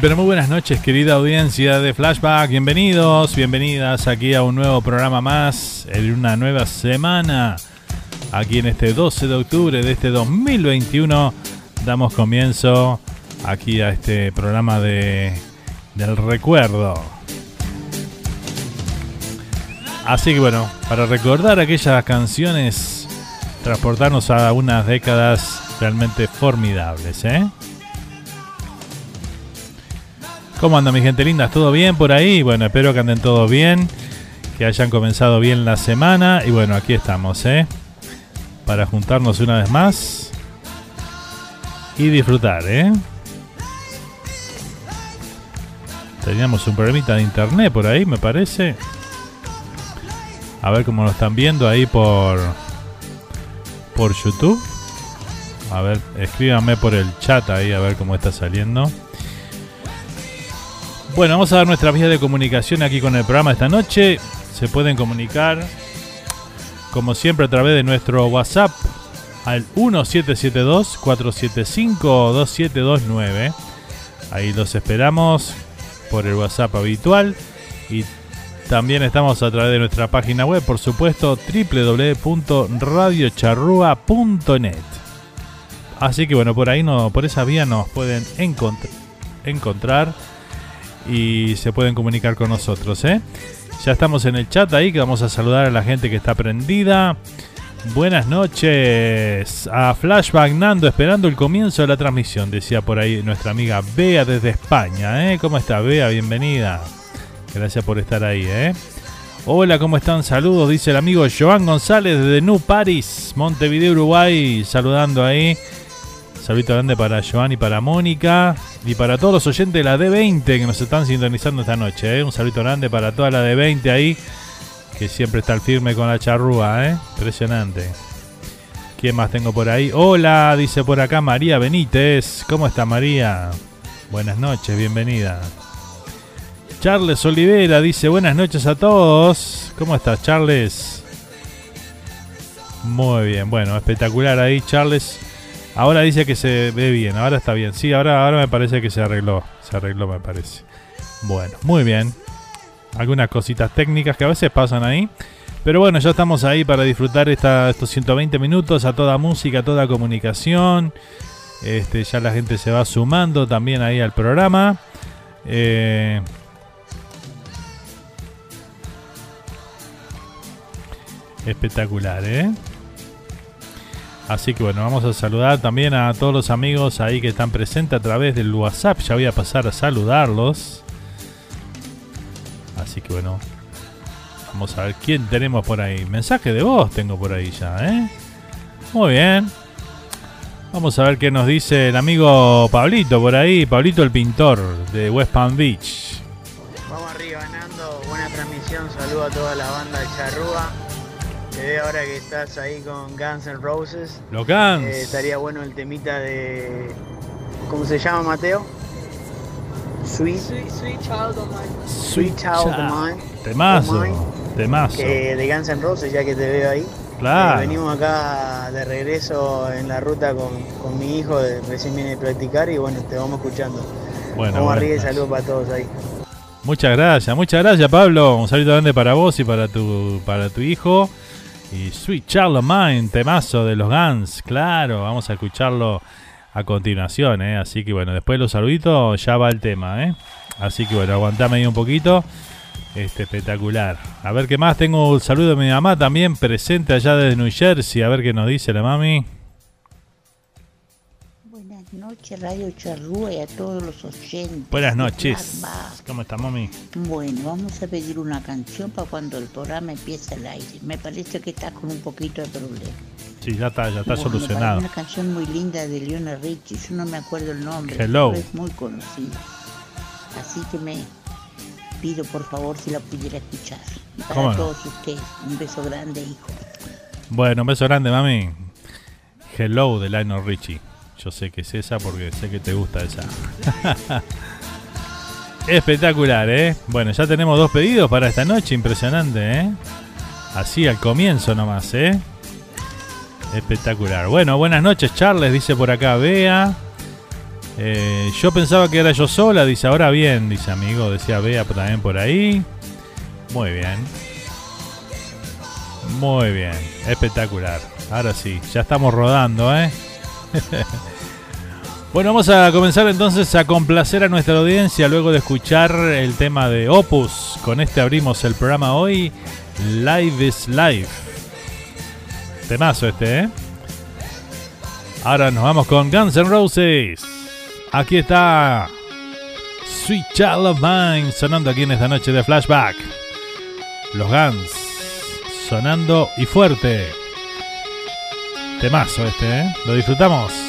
Pero muy buenas noches, querida audiencia de Flashback. Bienvenidos, bienvenidas aquí a un nuevo programa más, en una nueva semana. Aquí en este 12 de octubre de este 2021 damos comienzo aquí a este programa de del recuerdo. Así que bueno, para recordar aquellas canciones, transportarnos a unas décadas realmente formidables, ¿eh? ¿Cómo anda mi gente linda? ¿Todo bien por ahí? Bueno, espero que anden todos bien, que hayan comenzado bien la semana y bueno, aquí estamos, ¿eh? Para juntarnos una vez más y disfrutar, ¿eh? Teníamos un problemita de internet por ahí, me parece. A ver cómo lo están viendo ahí por por YouTube. A ver, escríbanme por el chat ahí a ver cómo está saliendo. Bueno, vamos a dar nuestra vía de comunicación aquí con el programa esta noche. Se pueden comunicar, como siempre, a través de nuestro WhatsApp al 1772-475-2729. Ahí los esperamos por el WhatsApp habitual. Y también estamos a través de nuestra página web, por supuesto, www.radiocharrua.net. Así que bueno, por ahí no, por esa vía nos pueden encontrar y se pueden comunicar con nosotros. ¿eh? Ya estamos en el chat ahí que vamos a saludar a la gente que está prendida. Buenas noches a Flashback Nando, esperando el comienzo de la transmisión, decía por ahí nuestra amiga Bea desde España. ¿eh? ¿Cómo está Bea? Bienvenida. Gracias por estar ahí. ¿eh? Hola, ¿cómo están? Saludos, dice el amigo Joan González desde New Paris, Montevideo, Uruguay, saludando ahí. Saludito grande para Joan y para Mónica. Y para todos los oyentes de la D20 que nos están sintonizando esta noche. ¿eh? Un saludo grande para toda la D20 ahí. Que siempre está al firme con la charrúa. ¿eh? Impresionante. ¿Quién más tengo por ahí? Hola, dice por acá María Benítez. ¿Cómo está María? Buenas noches, bienvenida. Charles Olivera dice buenas noches a todos. ¿Cómo estás, Charles? Muy bien, bueno, espectacular ahí, Charles. Ahora dice que se ve bien, ahora está bien. Sí, ahora, ahora me parece que se arregló. Se arregló, me parece. Bueno, muy bien. Algunas cositas técnicas que a veces pasan ahí. Pero bueno, ya estamos ahí para disfrutar estos 120 minutos a toda música, a toda comunicación. Este, ya la gente se va sumando también ahí al programa. Eh, espectacular, ¿eh? Así que bueno, vamos a saludar también a todos los amigos ahí que están presentes a través del WhatsApp. Ya voy a pasar a saludarlos. Así que bueno, vamos a ver quién tenemos por ahí. Mensaje de voz tengo por ahí ya, ¿eh? Muy bien. Vamos a ver qué nos dice el amigo Pablito por ahí. Pablito el pintor de West Palm Beach. Vamos arriba, Nando. Buena transmisión. Saludo a toda la banda de Charrúa. Te veo ahora que estás ahí con Guns N' Roses. Los Guns. Eh, estaría bueno el temita de. ¿Cómo se llama, Mateo? Sweet. Sweet, Child of Mine. Sweet Child of Mine. Temazo. Temazo. Que de Guns N' Roses, ya que te veo ahí. Claro. Eh, venimos acá de regreso en la ruta con, con mi hijo, de- recién viene a practicar y bueno, te vamos escuchando. Bueno, vamos arriba y saludos para todos ahí. Muchas gracias, muchas gracias Pablo. Un saludo grande para vos y para tu, para tu hijo. Y Sweet of Mine, temazo de los Guns, claro, vamos a escucharlo a continuación, ¿eh? Así que bueno, después de los saluditos ya va el tema, ¿eh? Así que bueno, aguantame ahí un poquito. Este, espectacular. A ver qué más. Tengo un saludo de mi mamá también presente allá desde New Jersey. A ver qué nos dice la mami. Noches, Radio Charrúa y a todos los oyentes. Buenas noches. ¿Cómo está mami? Bueno, vamos a pedir una canción para cuando el programa empiece al aire. Me parece que está con un poquito de problema. Sí, ya está, ya está Bueno, solucionado. Una canción muy linda de Leona Richie, yo no me acuerdo el nombre. Hello. Es muy conocida. Así que me pido por favor si la pudiera escuchar. Para todos ustedes, un beso grande, hijo. Bueno, un beso grande, mami. Hello de Lionel Richie. Yo sé que es esa porque sé que te gusta esa. Espectacular, ¿eh? Bueno, ya tenemos dos pedidos para esta noche. Impresionante, ¿eh? Así al comienzo nomás, ¿eh? Espectacular. Bueno, buenas noches, Charles, dice por acá Bea. Eh, yo pensaba que era yo sola, dice ahora bien, dice amigo, decía Bea también por ahí. Muy bien. Muy bien, espectacular. Ahora sí, ya estamos rodando, ¿eh? bueno, vamos a comenzar entonces a complacer a nuestra audiencia luego de escuchar el tema de Opus. Con este abrimos el programa hoy, Live is Life. Temazo este, ¿eh? Ahora nos vamos con Guns N' Roses. Aquí está Sweet Child of Mine sonando aquí en esta noche de flashback. Los Guns sonando y fuerte. Temazo este, ¿eh? Lo disfrutamos.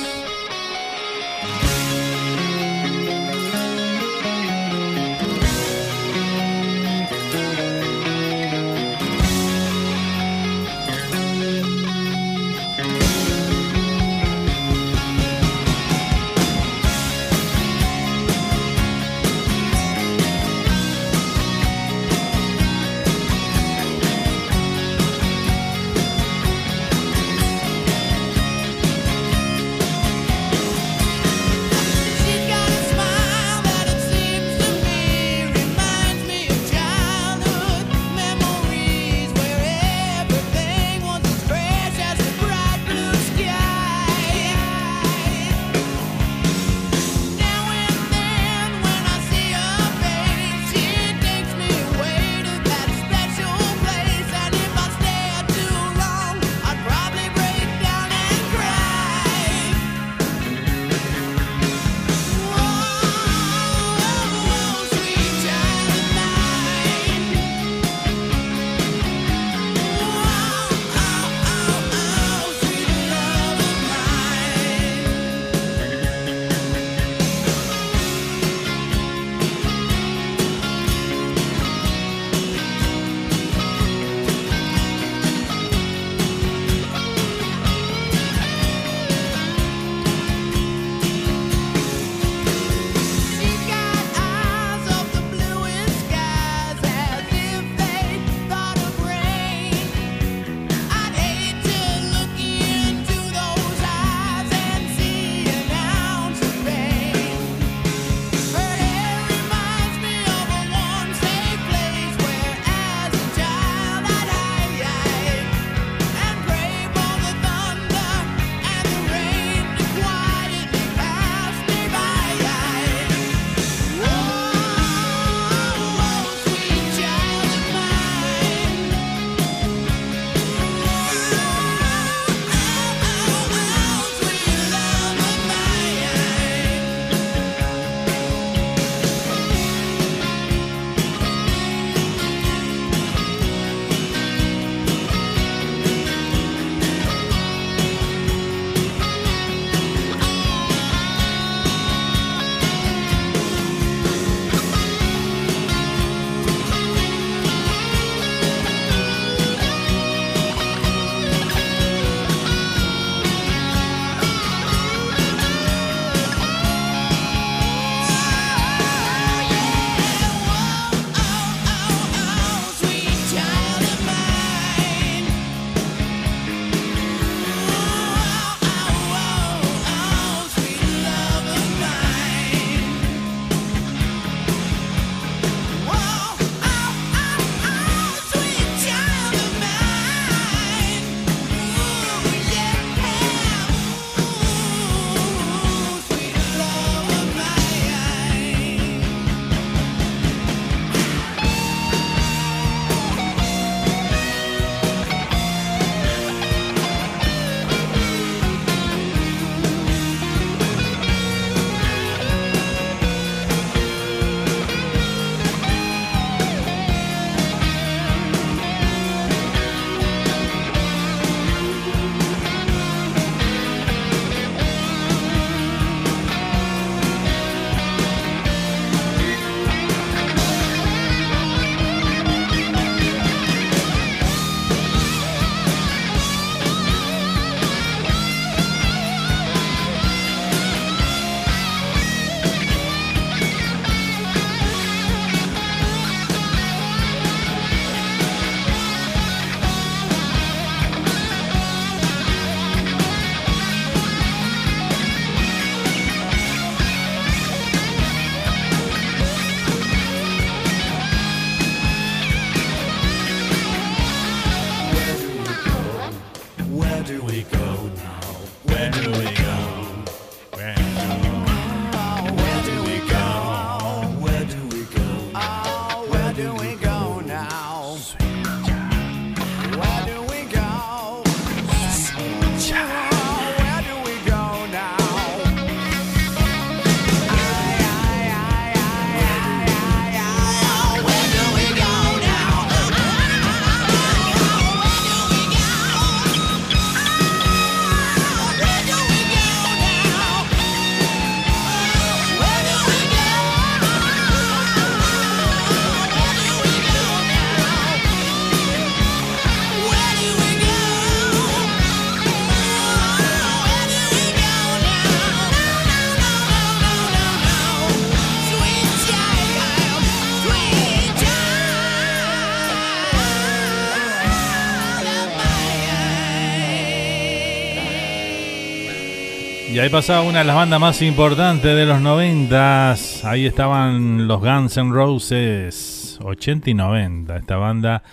Ahí pasaba una de las bandas más importantes de los noventas. Ahí estaban los Guns N' Roses, 80 y 90. Esta banda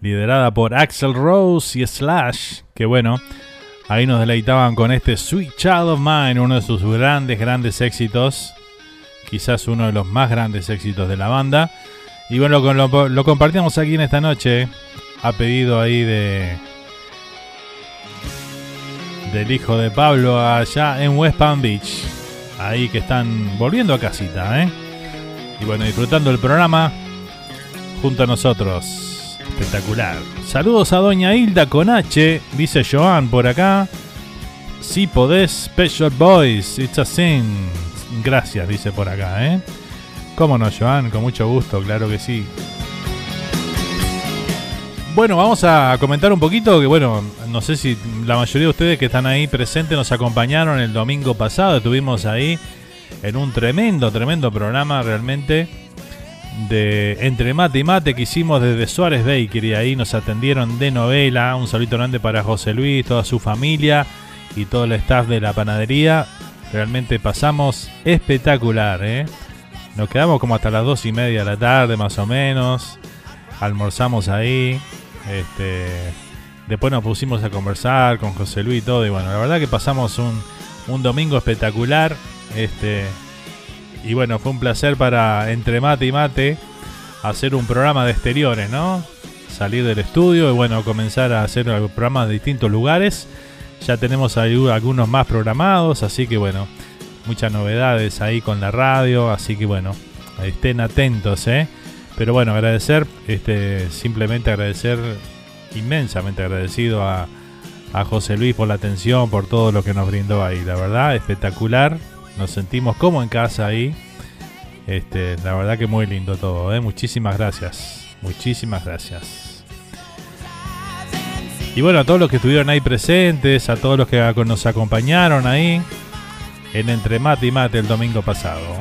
liderada por Axel Rose y Slash. Que bueno, ahí nos deleitaban con este Sweet Child of Mine, uno de sus grandes, grandes éxitos. Quizás uno de los más grandes éxitos de la banda. Y bueno, lo, lo compartimos aquí en esta noche. A pedido ahí de del hijo de Pablo allá en West Palm Beach. Ahí que están volviendo a casita, ¿eh? Y bueno, disfrutando el programa junto a nosotros. Espectacular. Saludos a Doña Hilda con H, dice Joan por acá. Si podés, Special Boys, it's a sin. Gracias, dice por acá, ¿eh? Cómo no, Joan, con mucho gusto, claro que sí. Bueno, vamos a comentar un poquito que, bueno, no sé si la mayoría de ustedes que están ahí presentes nos acompañaron el domingo pasado. Estuvimos ahí en un tremendo, tremendo programa realmente de Entre Mate y Mate que hicimos desde Suárez Baker y ahí nos atendieron de novela. Un saludo grande para José Luis, toda su familia y todo el staff de la panadería. Realmente pasamos espectacular, ¿eh? Nos quedamos como hasta las dos y media de la tarde más o menos. Almorzamos ahí. Este, después nos pusimos a conversar con José Luis y todo. Y bueno, la verdad que pasamos un, domingo espectacular. Este, y bueno, fue un placer para entre mate y mate hacer un programa de exteriores, ¿no? Salir del estudio y bueno, comenzar a hacer programas de distintos lugares. Ya tenemos algunos más programados, así que bueno, muchas novedades ahí con la radio, así que bueno, estén atentos, ¿eh? Pero bueno, agradecer, este, simplemente agradecer, inmensamente agradecido a, a José Luis por la atención, por todo lo que nos brindó ahí. La verdad, espectacular. Nos sentimos como en casa ahí. Este, la verdad que muy lindo todo. ¿eh? Muchísimas gracias. Muchísimas gracias. Y bueno, a todos los que estuvieron ahí presentes, a todos los que nos acompañaron ahí en Entre Mate y Mate el domingo pasado.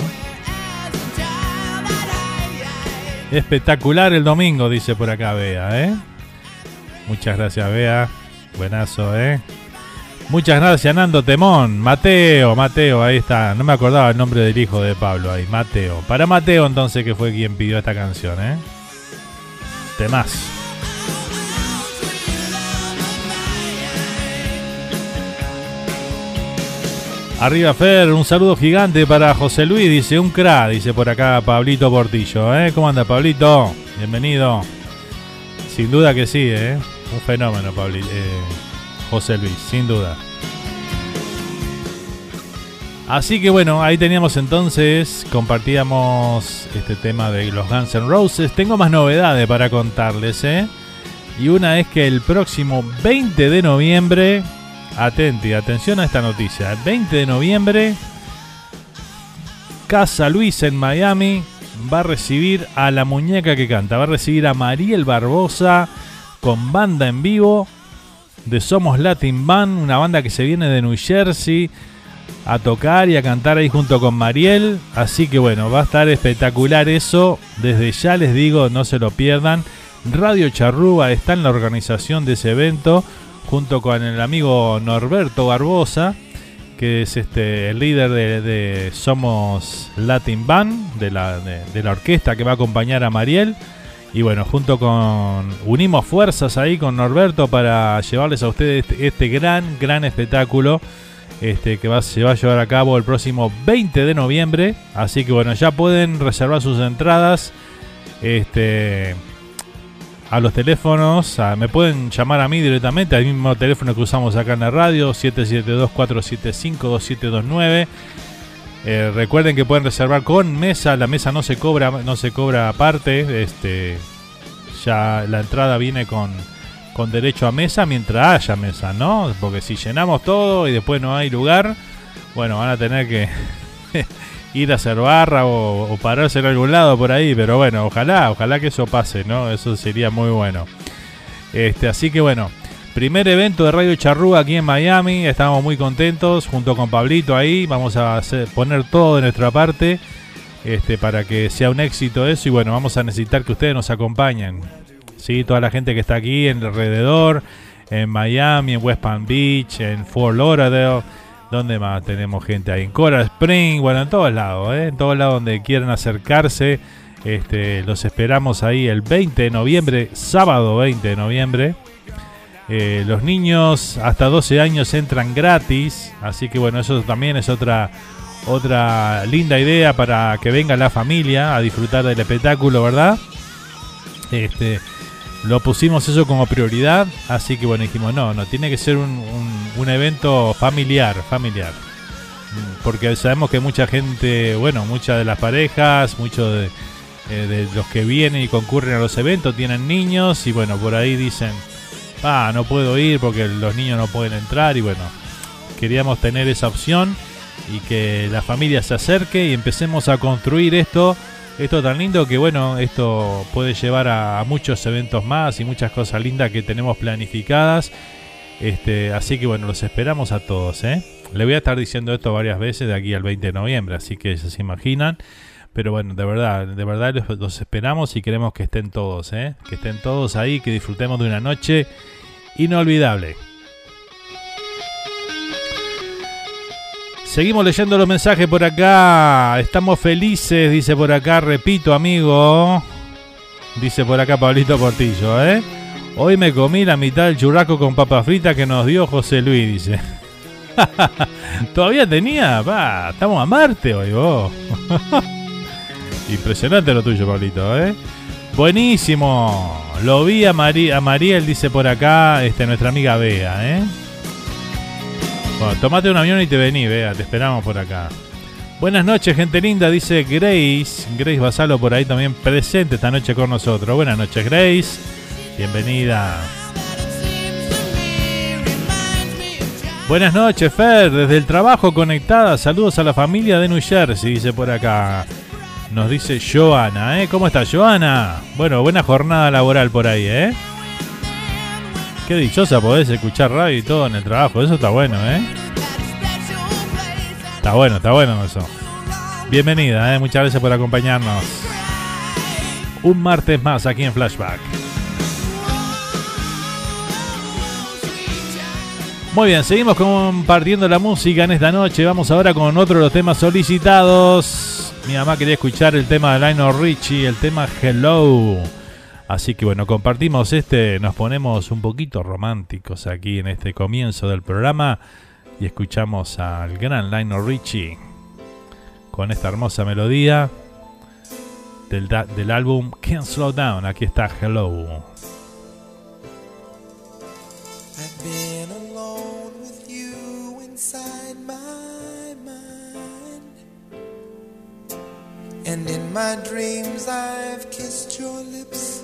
Espectacular el domingo, dice por acá Bea, ¿eh? Muchas gracias, Bea. Buenazo, ¿eh? Muchas gracias, Nando Temón. Mateo, Mateo, ahí está. No me acordaba el nombre del hijo de Pablo ahí. Mateo. Para Mateo, entonces, que fue quien pidió esta canción, ¿eh? Temás. Arriba Fer, un saludo gigante para José Luis, dice un cra, dice por acá Pablito Portillo, ¿eh? ¿Cómo anda Pablito? Bienvenido. Sin duda que sí, ¿eh? Un fenómeno, Pablito, eh, José Luis, sin duda. Así que bueno, ahí teníamos entonces, compartíamos este tema de los Guns N' Roses. Tengo más novedades para contarles, ¿eh? Y una es que el próximo 20 de noviembre Atenti, atención a esta noticia. El 20 de noviembre, Casa Luis en Miami va a recibir a la muñeca que canta. Va a recibir a Mariel Barbosa con banda en vivo de Somos Latin Band, una banda que se viene de New Jersey a tocar y a cantar ahí junto con Mariel. Así que bueno, va a estar espectacular eso. Desde ya les digo, no se lo pierdan. Radio Charrúa está en la organización de ese evento junto con el amigo Norberto Barbosa, que es este el líder de, Somos Latin Band, de la, de, la orquesta que va a acompañar a Mariel. Y bueno, junto con. Unimos fuerzas ahí con Norberto para llevarles a ustedes este, este gran, gran espectáculo. Este, que va, se va a llevar a cabo el próximo 20 de noviembre. Así que bueno, ya pueden reservar sus entradas. Este, a los teléfonos, me pueden llamar a mí directamente al mismo teléfono que usamos acá en la radio, 772-475-2729. Eh, recuerden que pueden reservar con mesa, la mesa no se cobra, no se cobra aparte, este, ya la entrada viene con, con derecho a mesa mientras haya mesa, ¿no? Porque si llenamos todo y después no hay lugar, bueno, van a tener que ir a hacer barra o, pararse en algún lado por ahí, pero bueno, ojalá, ojalá que eso pase, ¿no? Eso sería muy bueno. Este, así que bueno, primer evento de Radio Charrúa aquí en Miami, estamos muy contentos, junto con Pablito ahí, vamos a poner todo de nuestra parte este, para que sea un éxito eso y bueno, vamos a necesitar que ustedes nos acompañen, ¿sí? Toda la gente que está aquí en alrededor, en Miami, en West Palm Beach, en Fort Lauderdale ¿Dónde más tenemos gente ahí? En Coral Spring, bueno, en todos lados, ¿eh? en todos lados donde quieran acercarse. Este, los esperamos ahí el 20 de noviembre, sábado 20 de noviembre. Eh, los niños hasta 12 años entran gratis, así que bueno, eso también es otra otra linda idea para que venga la familia a disfrutar del espectáculo, ¿verdad? Este, lo pusimos eso como prioridad, así que bueno, dijimos, no, no, tiene que ser un, un, evento familiar, familiar. Porque sabemos que mucha gente, bueno, muchas de las parejas, muchos de, eh, de los que vienen y concurren a los eventos tienen niños y bueno, por ahí dicen, ah, no puedo ir porque los niños no pueden entrar y bueno, queríamos tener esa opción y que la familia se acerque y empecemos a construir esto, esto tan lindo que bueno, esto puede llevar a, muchos eventos más y muchas cosas lindas que tenemos planificadas. Este, así que bueno, los esperamos a todos, ¿eh? Le voy a estar diciendo esto varias veces de aquí al 20 de noviembre, así que se imaginan. Pero bueno, de verdad, de verdad los, esperamos y queremos que estén todos, ¿eh? Que estén todos ahí, que disfrutemos de una noche inolvidable. Seguimos leyendo los mensajes por acá. Estamos felices, dice por acá, repito, amigo. Dice por acá Pablito Portillo, ¿eh? Hoy me comí la mitad del churrasco con papa frita que nos dio José Luis, dice. Todavía tenía, va, estamos a Marte hoy, vos. Impresionante lo tuyo, Pablito, ¿eh? Buenísimo. Lo vi a, María, a Mariel, dice por acá, este, nuestra amiga Bea, ¿eh? Bueno, tomate un avión y te vení, vea, te esperamos por acá. Buenas noches, gente linda, dice Grace. Grace Basalo por ahí también presente esta noche con nosotros. Buenas noches, Grace. Bienvenida. Buenas noches, Fer. Desde el trabajo conectada. Saludos a la familia de New Jersey, dice por acá. Nos dice Joana, ¿eh? ¿Cómo estás, Joana? Bueno, buena jornada laboral por ahí, ¿eh? Qué dichosa podés escuchar radio y todo en el trabajo. Eso está bueno, ¿eh? Está bueno, está bueno eso. Bienvenida, ¿eh? Muchas gracias por acompañarnos. Un martes más aquí en Flashback. Muy bien, seguimos compartiendo la música en esta noche. Vamos ahora con otro de los temas solicitados. Mi mamá quería escuchar el tema de Lionel Richie, el tema Hello. Así que bueno, compartimos este, nos ponemos un poquito románticos aquí en este comienzo del programa y escuchamos al gran Lionel Richie con esta hermosa melodía del, del álbum Can't Slow Down. Aquí está Hello. And in my dreams I've kissed your lips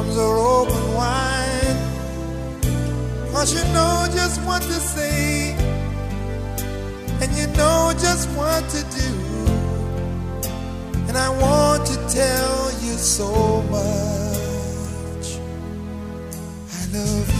arms are open wide. Cause you know just what to say, and you know just what to do. And I want to tell you so much. I love you.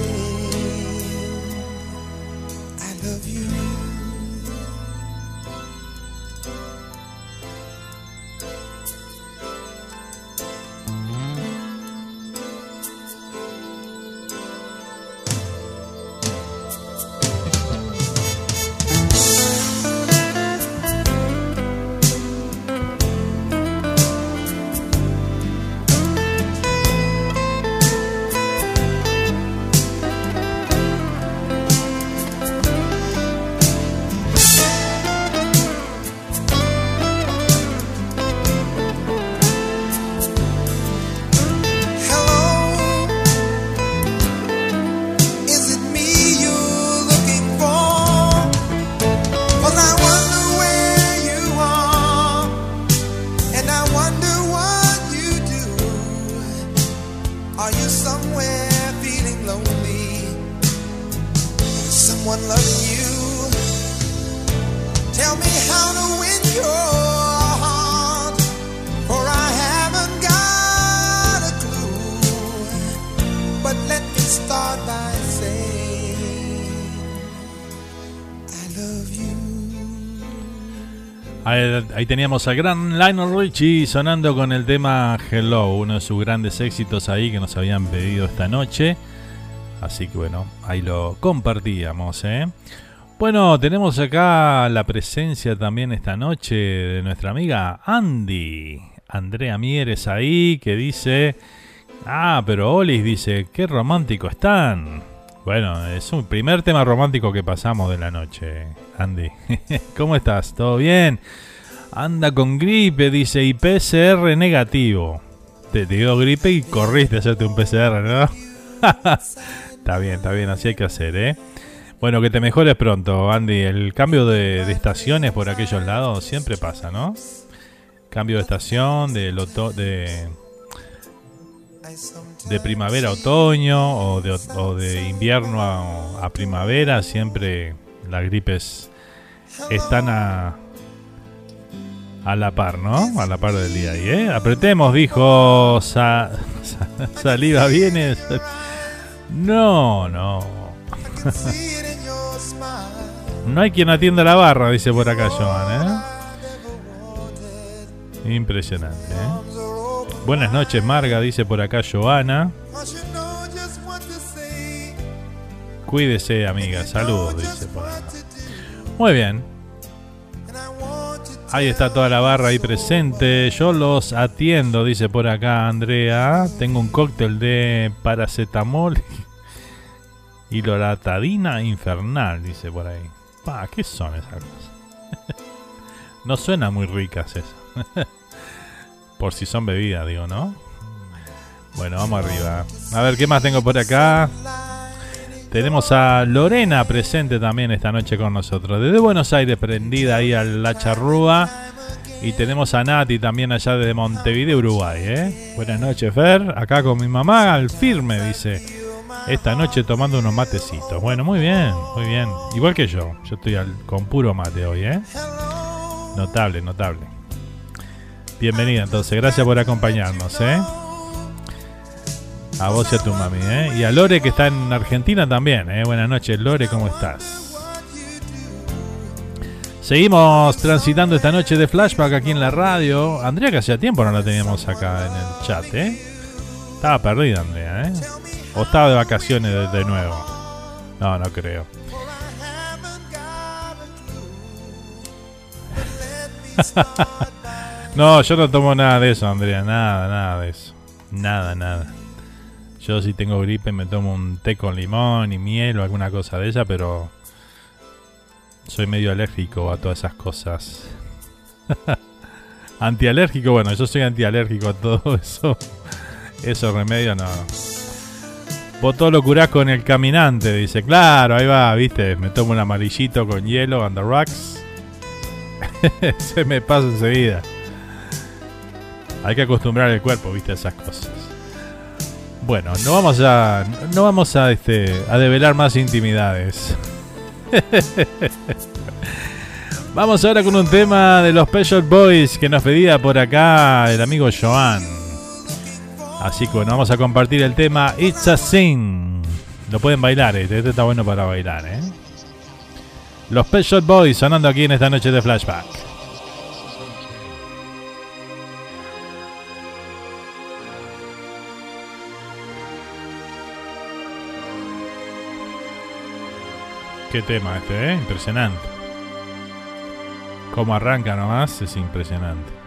Ahí teníamos al gran Lionel Richie sonando con el tema Hello, uno de sus grandes éxitos ahí que nos habían pedido esta noche. Así que bueno, ahí lo compartíamos. ¿eh? Bueno, tenemos acá la presencia también esta noche de nuestra amiga Andy. Andrea Mieres ahí que dice... Ah, pero Olis dice, qué romántico están. Bueno, es un primer tema romántico que pasamos de la noche, Andy. ¿Cómo estás? ¿Todo bien? Anda con gripe, dice, y PCR negativo. Te, dio gripe y corriste a hacerte un PCR, ¿no? está bien, está bien, así hay que hacer, ¿eh? Bueno, que te mejores pronto, Andy. El cambio de, estaciones por aquellos lados siempre pasa, ¿no? Cambio de estación, de, de, primavera a otoño o de, o de invierno a, a primavera, siempre las gripes están a, a la par, ¿no? A la par del día ahí, ¿eh? Apretemos, dijo Saliva Vienes. No, no. no hay quien atienda la barra, dice por acá Joan, ¿eh? Impresionante, ¿eh? Buenas noches, Marga, dice por acá Joana. Cuídese, amiga. Saludos, dice por acá. Muy bien. Ahí está toda la barra ahí presente. Yo los atiendo, dice por acá Andrea. Tengo un cóctel de paracetamol y loratadina infernal, dice por ahí. Pa, ¿qué son esas cosas? no suenan muy ricas esas. por si son bebidas, digo, ¿no? Bueno, vamos arriba. A ver, ¿qué más tengo por acá? Tenemos a Lorena presente también esta noche con nosotros. Desde Buenos Aires, prendida ahí a la charrúa. Y tenemos a Nati también allá desde Montevideo, Uruguay. ¿eh? Buenas noches, Fer. Acá con mi mamá al firme, dice. Esta noche tomando unos matecitos. Bueno, muy bien, muy bien. Igual que yo. Yo estoy con puro mate hoy, ¿eh? Notable, notable. Bienvenida entonces. Gracias por acompañarnos, ¿eh? A vos y a tu mami, ¿eh? Y a Lore que está en Argentina también, ¿eh? Buenas noches, Lore, ¿cómo estás? Seguimos transitando esta noche de flashback aquí en la radio. Andrea, que hacía tiempo no la teníamos acá en el chat, ¿eh? Estaba perdida, Andrea, ¿eh? O estaba de vacaciones de, de nuevo. No, no creo. no, yo no tomo nada de eso, Andrea. Nada, nada de eso. Nada, nada. Yo si tengo gripe me tomo un té con limón y miel o alguna cosa de ella, pero soy medio alérgico a todas esas cosas. antialérgico, bueno, yo soy antialérgico a todo eso. Eso remedio no. Vos todo lo curás con el caminante, dice. Claro, ahí va, viste. Me tomo un amarillito con hielo on the rocks. Se me pasa enseguida. Hay que acostumbrar el cuerpo, viste, a esas cosas. Bueno, no vamos a. No vamos a este. a develar más intimidades. vamos ahora con un tema de los Special Boys que nos pedía por acá el amigo Joan. Así que bueno, vamos a compartir el tema It's a Sin. Lo pueden bailar, este, este está bueno para bailar, ¿eh? Los Shop Boys sonando aquí en esta noche de flashback. Qué tema este, ¿eh? Impresionante. Cómo arranca nomás es impresionante.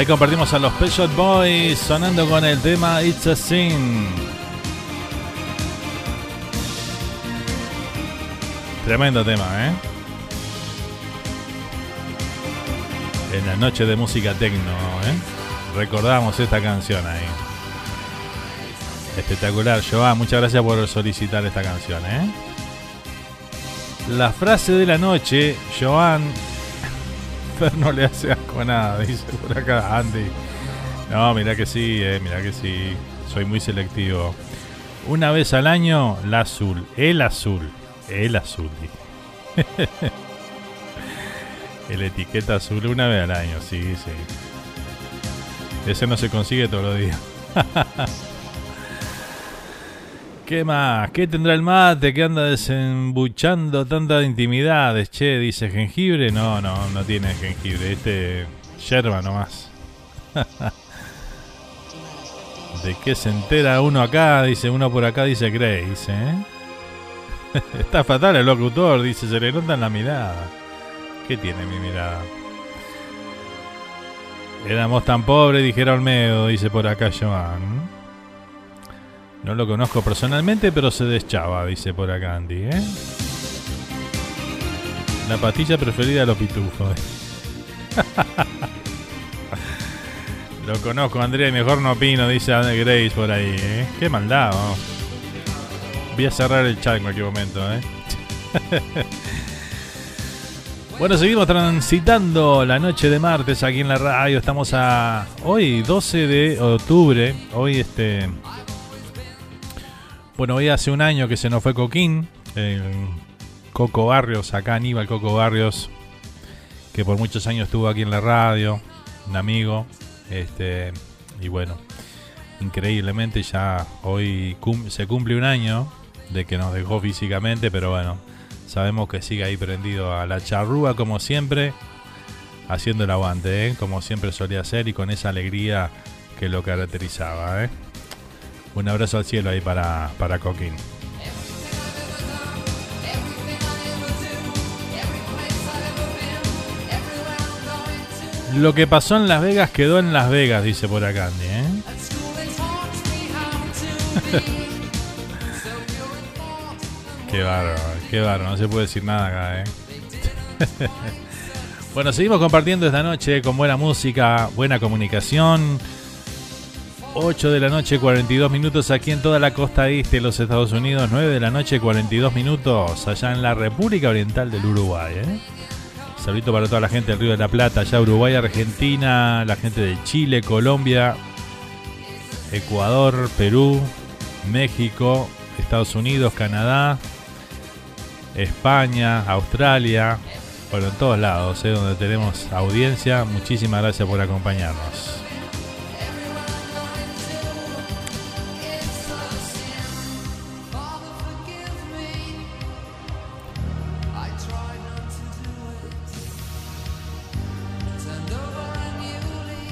Ahí compartimos a los Pet Boys sonando con el tema It's a Sin. Tremendo tema, ¿eh? En la noche de música tecno, ¿eh? Recordamos esta canción ahí. Espectacular, Joan. Muchas gracias por solicitar esta canción, ¿eh? La frase de la noche, Joan no le hace asco nada, dice por acá Andy. No, mira que sí, eh, mira que sí. Soy muy selectivo. Una vez al año, la azul. El azul. El azul. El etiqueta azul una vez al año, sí, sí. Ese no se consigue todos los días. ¿Qué más? ¿Qué tendrá el mate que anda desembuchando tanta intimidades? Che, dice jengibre. No, no, no tiene jengibre. Este yerba nomás. ¿De qué se entera uno acá? Dice uno por acá, dice Grace. ¿eh? Está fatal el locutor, dice, se le nota la mirada. ¿Qué tiene mi mirada? Éramos tan pobres, dijera Olmedo, dice por acá Joan. No lo conozco personalmente, pero se deschaba, dice por acá Andy, ¿eh? La pastilla preferida de los pitufos. lo conozco, Andrea, y mejor no opino, dice Grace por ahí, ¿eh? Qué maldad, Voy a cerrar el chat en cualquier momento, ¿eh? Bueno, seguimos transitando la noche de martes aquí en la radio. Estamos a hoy, 12 de octubre. Hoy, este, bueno, hoy hace un año que se nos fue Coquín, el Coco Barrios, acá Aníbal Coco Barrios, que por muchos años estuvo aquí en la radio, un amigo, este, y bueno, increíblemente ya hoy se cumple un año de que nos dejó físicamente, pero bueno, sabemos que sigue ahí prendido a la charrúa como siempre, haciendo el aguante, ¿eh? como siempre solía hacer y con esa alegría que lo caracterizaba. ¿eh? Un abrazo al cielo ahí para, para Coquín. Lo que pasó en Las Vegas quedó en Las Vegas, dice por acá Andy, ¿eh? qué bárbaro, qué bárbaro, no se puede decir nada acá, ¿eh? bueno, seguimos compartiendo esta noche con buena música, buena comunicación 8 de la noche, 42 minutos aquí en toda la costa este de los Estados Unidos. 9 de la noche, 42 minutos allá en la República Oriental del Uruguay. ¿eh? Saludito para toda la gente del Río de la Plata, allá Uruguay, Argentina, la gente de Chile, Colombia, Ecuador, Perú, México, Estados Unidos, Canadá, España, Australia. Bueno, en todos lados, ¿eh? donde tenemos audiencia. Muchísimas gracias por acompañarnos.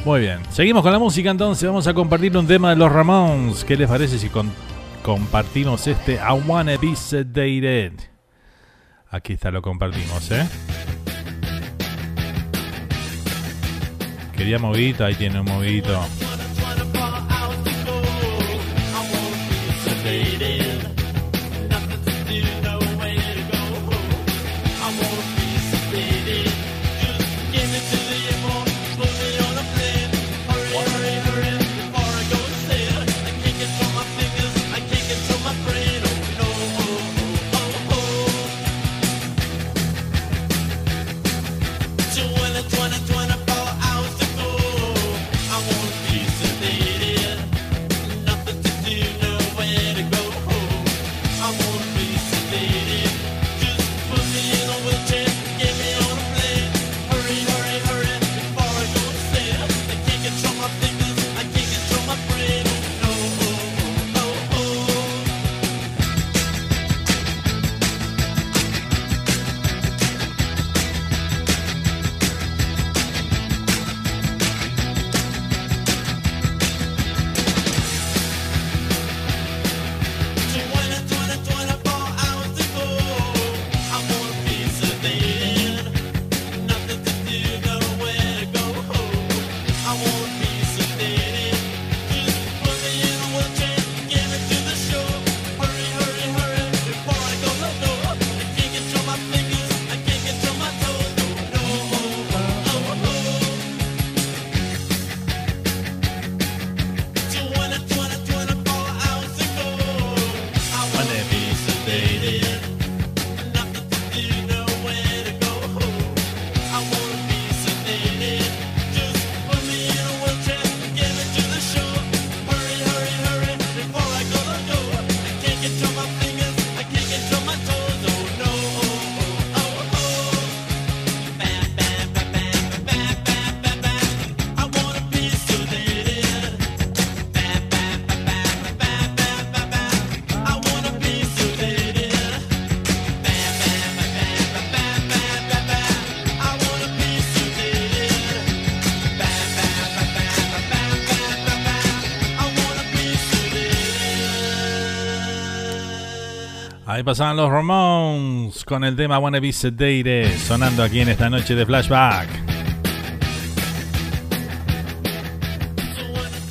Muy bien, seguimos con la música entonces, vamos a compartir un tema de los Ramones. ¿Qué les parece si compartimos este I Wanna Be Sedated? Aquí está, lo compartimos, ¿eh? Quería movidito, ahí tiene un movidito. Ahí pasaban los Ramones con el tema Wanna Be Sedated sonando aquí en esta noche de flashback.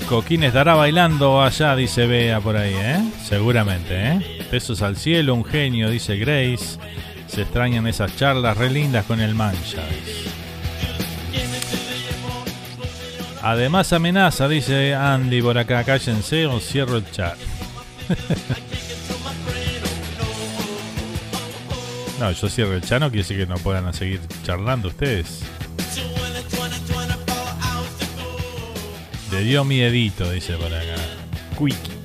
Coquín estará bailando allá, dice Bea por ahí, ¿eh? Seguramente, ¿eh? Besos al cielo, un genio, dice Grace. Se extrañan esas charlas re lindas con el mancha. Además amenaza, dice Andy por acá, cállense o cierro el chat. no, yo cierro el chat, no quiere decir que no puedan seguir charlando ustedes. Le dio miedito, dice por acá. Quickie.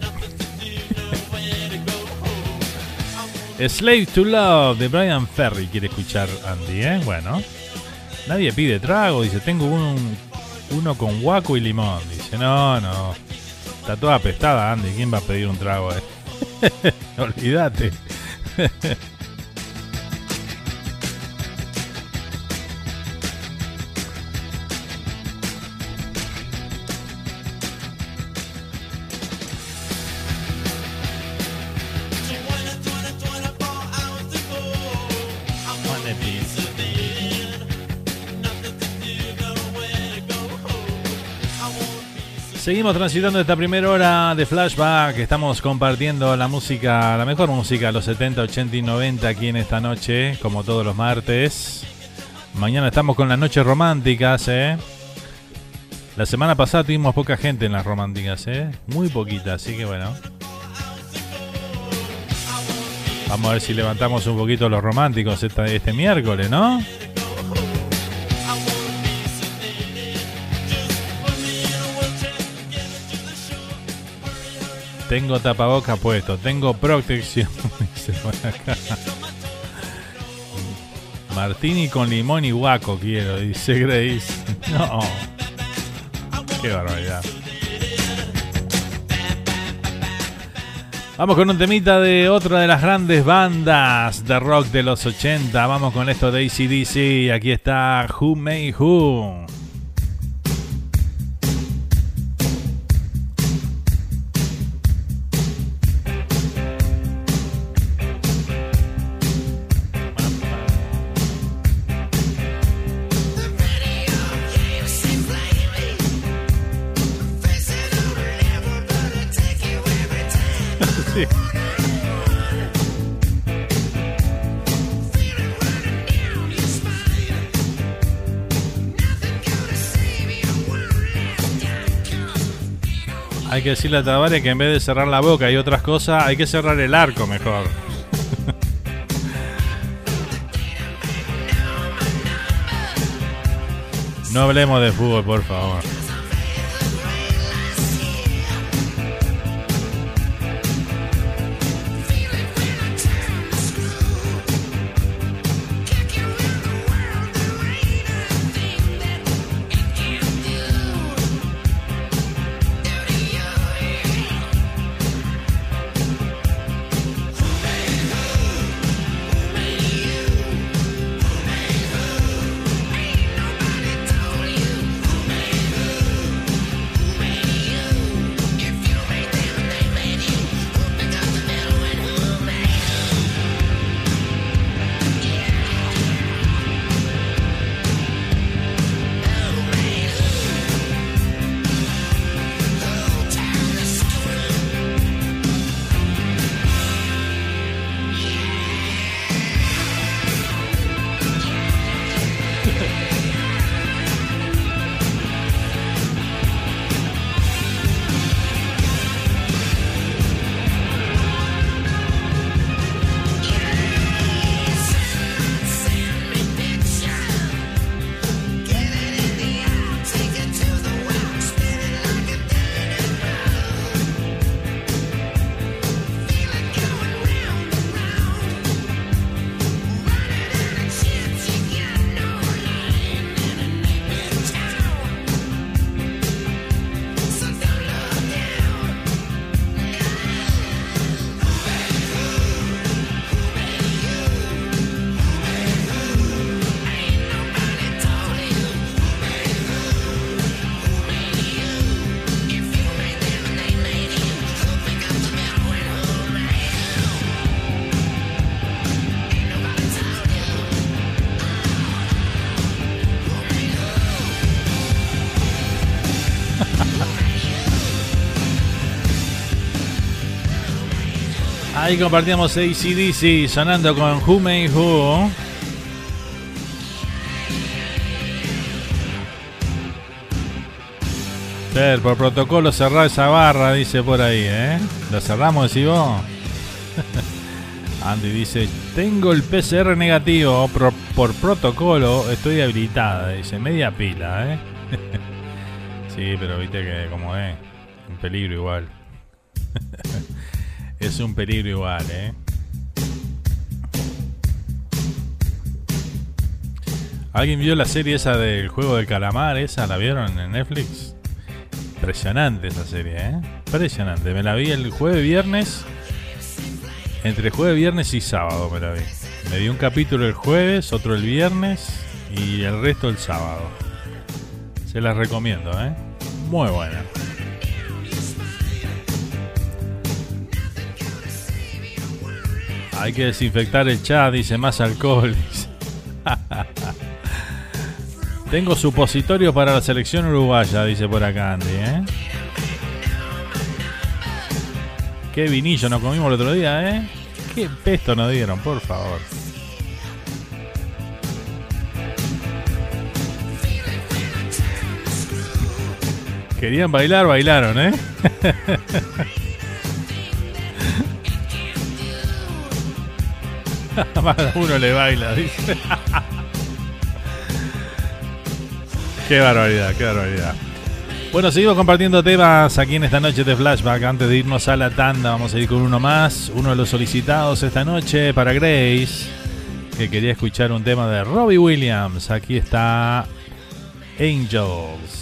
Slave to Love de Brian Ferry quiere escuchar Andy, ¿eh? Bueno. Nadie pide trago, dice, tengo un, uno con guaco y limón. Dice, no, no. Está toda apestada, Andy. ¿Quién va a pedir un trago? Eh? Olvídate. Seguimos transitando esta primera hora de flashback. Estamos compartiendo la música, la mejor música los 70, 80 y 90 aquí en esta noche, como todos los martes. Mañana estamos con las noches románticas, ¿eh? La semana pasada tuvimos poca gente en las románticas, ¿eh? Muy poquita, así que bueno. Vamos a ver si levantamos un poquito los románticos este miércoles, ¿no? Tengo tapaboca puesto, tengo protección. Martini con limón y guaco quiero, dice Grace. No. Qué barbaridad. Vamos con un temita de otra de las grandes bandas de rock de los 80. Vamos con esto de ACDC. Aquí está Who May Who. Hay que decirle a Tavares que en vez de cerrar la boca y otras cosas, hay que cerrar el arco mejor. no hablemos de fútbol, por favor. Ahí compartíamos ACDC sonando con Who Made Who. Por protocolo cerrar esa barra, dice por ahí, ¿eh? ¿Lo cerramos, decís? Andy dice, tengo el PCR negativo, por, por protocolo estoy habilitada, dice, media pila, ¿eh? sí, pero viste que como es, un peligro igual. Es un peligro igual, ¿eh? ¿Alguien vio la serie esa del juego del calamar? ¿Esa la vieron en Netflix? Impresionante esa serie, ¿eh? Impresionante. Me la vi el jueves, viernes. Entre jueves, viernes y sábado me la vi. Me vi un capítulo el jueves, otro el viernes y el resto el sábado. Se las recomiendo, ¿eh? Muy buena. Hay que desinfectar el chat, dice más alcohol. Tengo supositorio para la selección uruguaya, dice por acá Andy, ¿eh? Qué vinillo nos comimos el otro día, ¿eh? Qué pesto nos dieron, por favor. Querían bailar, bailaron, ¿eh? uno le baila, dice. qué barbaridad, qué barbaridad. Bueno, seguimos compartiendo temas aquí en esta noche de flashback. Antes de irnos a la tanda, vamos a ir con uno más. Uno de los solicitados esta noche para Grace, que quería escuchar un tema de Robbie Williams. Aquí está Angels.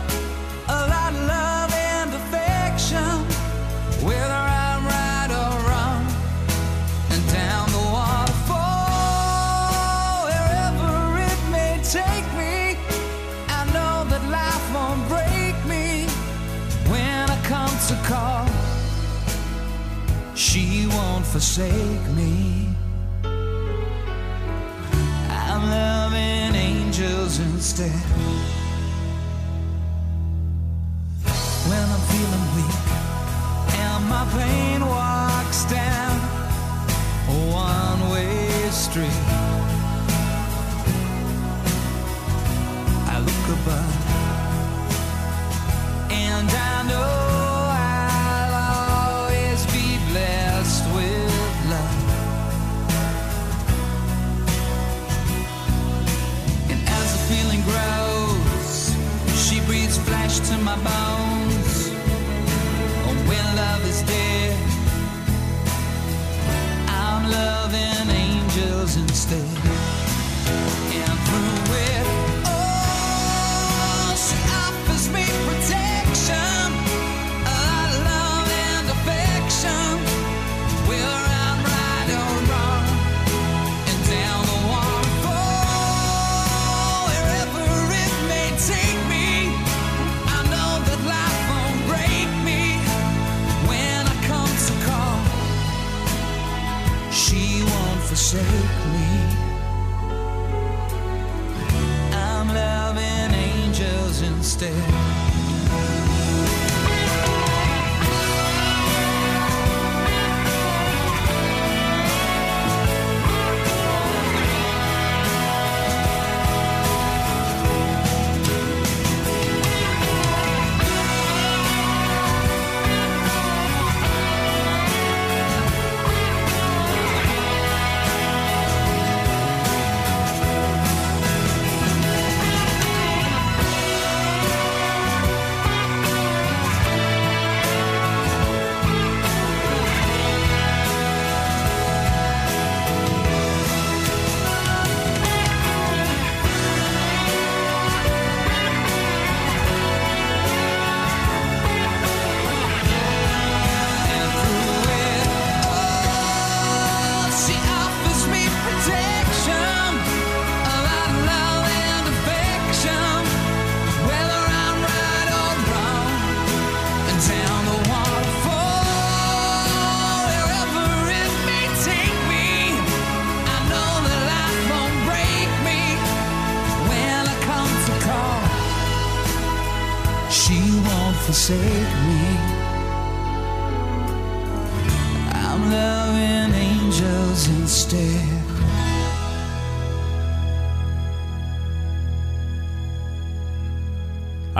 Forsake me. I'm loving angels instead. When I'm feeling weak and my pain walks down a one way street,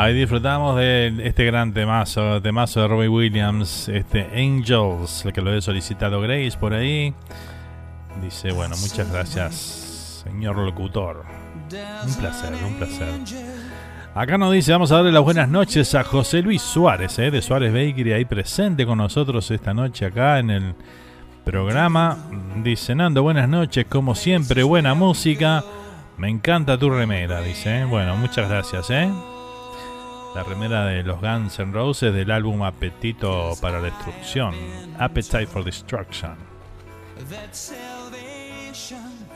Ahí disfrutamos de este gran temazo, temazo de Robbie Williams, este Angels, el que lo he solicitado Grace por ahí. Dice, bueno, muchas gracias, señor locutor. Un placer, un placer. Acá nos dice, vamos a darle las buenas noches a José Luis Suárez, eh, de Suárez Bakery, ahí presente con nosotros esta noche acá en el programa. Dice, Nando, buenas noches, como siempre, buena música. Me encanta tu remera, dice. Bueno, muchas gracias, ¿eh? La remera de los Guns N' Roses del álbum Apetito para la Destrucción. Appetite for Destruction.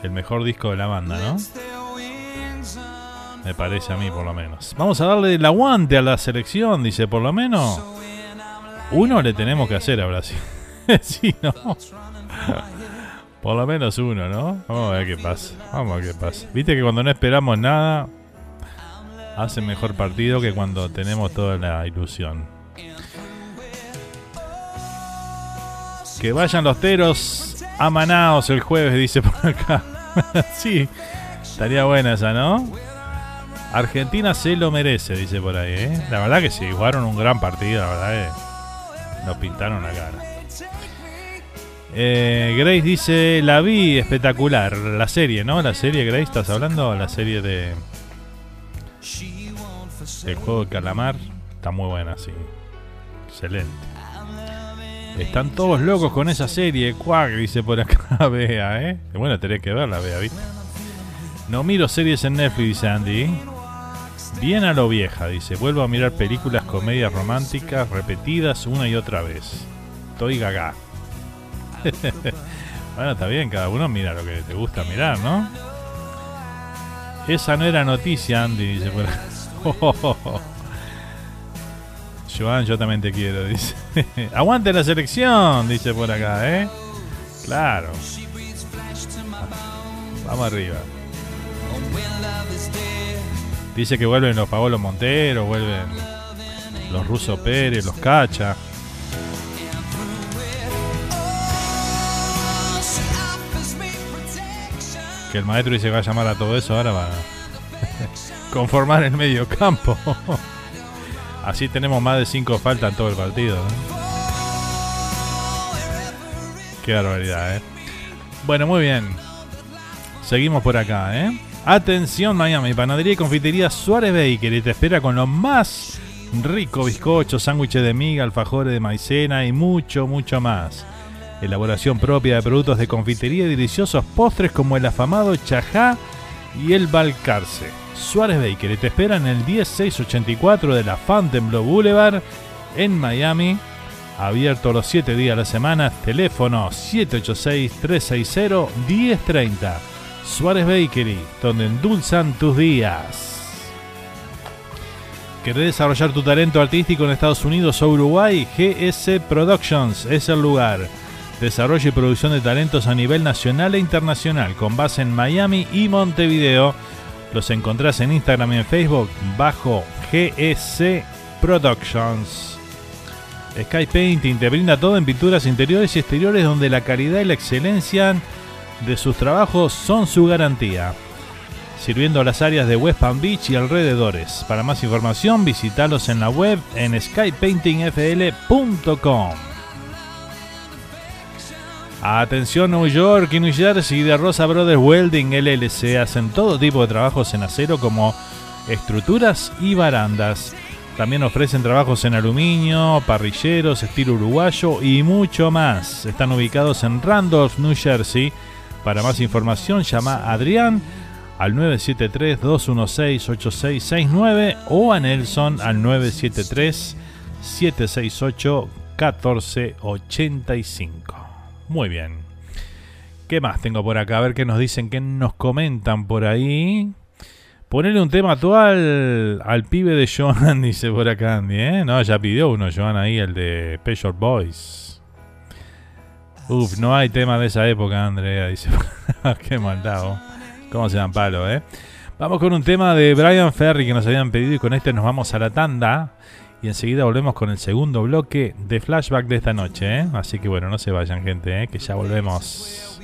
El mejor disco de la banda, ¿no? Me parece a mí, por lo menos. Vamos a darle el aguante a la selección, dice, por lo menos. Uno le tenemos que hacer a Brasil. sí, ¿no? por lo menos uno, ¿no? Vamos a ver qué pasa. Vamos a ver qué pasa. Viste que cuando no esperamos nada, hace mejor partido que cuando tenemos toda la ilusión. Que vayan los teros a el jueves, dice por acá. sí, estaría buena esa, ¿no? Argentina se lo merece, dice por ahí. ¿eh? La verdad que sí, jugaron un gran partido, la verdad que nos pintaron la cara. Eh, Grace dice, la vi espectacular, la serie, ¿no? La serie Grace, ¿estás hablando? La serie de... El juego de calamar está muy buena, sí. Excelente. Están todos locos con esa serie, Quack, dice por acá, vea, ¿eh? Bueno, tenés que verla, vea, ¿viste? No miro series en Netflix, dice Andy. Bien a lo vieja, dice. Vuelvo a mirar películas, comedias románticas repetidas una y otra vez. Estoy gaga. bueno, está bien, cada uno mira lo que te gusta mirar, ¿no? Esa no era noticia, Andy, dice por acá. Joan, yo también te quiero, dice. Aguante la selección, dice por acá, ¿eh? Claro. Vamos arriba. Dice que vuelven los Paolo Montero, vuelven los Russo Pérez, los Cacha. Que el maestro dice que va a llamar a todo eso ahora para conformar el medio campo. Así tenemos más de 5 faltas en todo el partido. Qué barbaridad, ¿eh? Bueno, muy bien. Seguimos por acá, ¿eh? Atención Miami, panadería y confitería Suárez Baker y te espera con los más rico bizcocho, sándwiches de miga, alfajores de maicena y mucho, mucho más. Elaboración propia de productos de confitería y deliciosos postres como el afamado chajá y el balcarce. Suárez Baker y te espera en el 10684 de la Fontainebleau Boulevard en Miami. Abierto los 7 días a la semana. Teléfono 786-360-1030. Suárez Bakery, donde endulzan tus días. ¿Querés desarrollar tu talento artístico en Estados Unidos o Uruguay? GS Productions es el lugar. Desarrollo y producción de talentos a nivel nacional e internacional, con base en Miami y Montevideo. Los encontrás en Instagram y en Facebook bajo GS Productions. Sky Painting te brinda todo en pinturas interiores y exteriores donde la calidad y la excelencia de sus trabajos son su garantía. Sirviendo a las áreas de West Palm Beach y alrededores. Para más información visitalos en la web en skypaintingfl.com. Atención New York y New Jersey de Rosa Brothers Welding LLC hacen todo tipo de trabajos en acero como estructuras y barandas. También ofrecen trabajos en aluminio, parrilleros, estilo uruguayo y mucho más. Están ubicados en Randolph, New Jersey. Para más información llama a Adrián al 973-216-8669 o a Nelson al 973-768-1485. Muy bien. ¿Qué más tengo por acá? A ver qué nos dicen, qué nos comentan por ahí. Ponerle un tema actual al pibe de Joan, dice por acá Andy, ¿eh? No, ya pidió uno Joan ahí, el de Peshore Boys. Uf, no hay tema de esa época, Andrea, dice. qué maldad, oh. ¿Cómo se dan palo, eh? Vamos con un tema de Brian Ferry que nos habían pedido y con este nos vamos a la tanda. Y enseguida volvemos con el segundo bloque de flashback de esta noche. ¿eh? Así que bueno, no se vayan gente, ¿eh? que ya volvemos.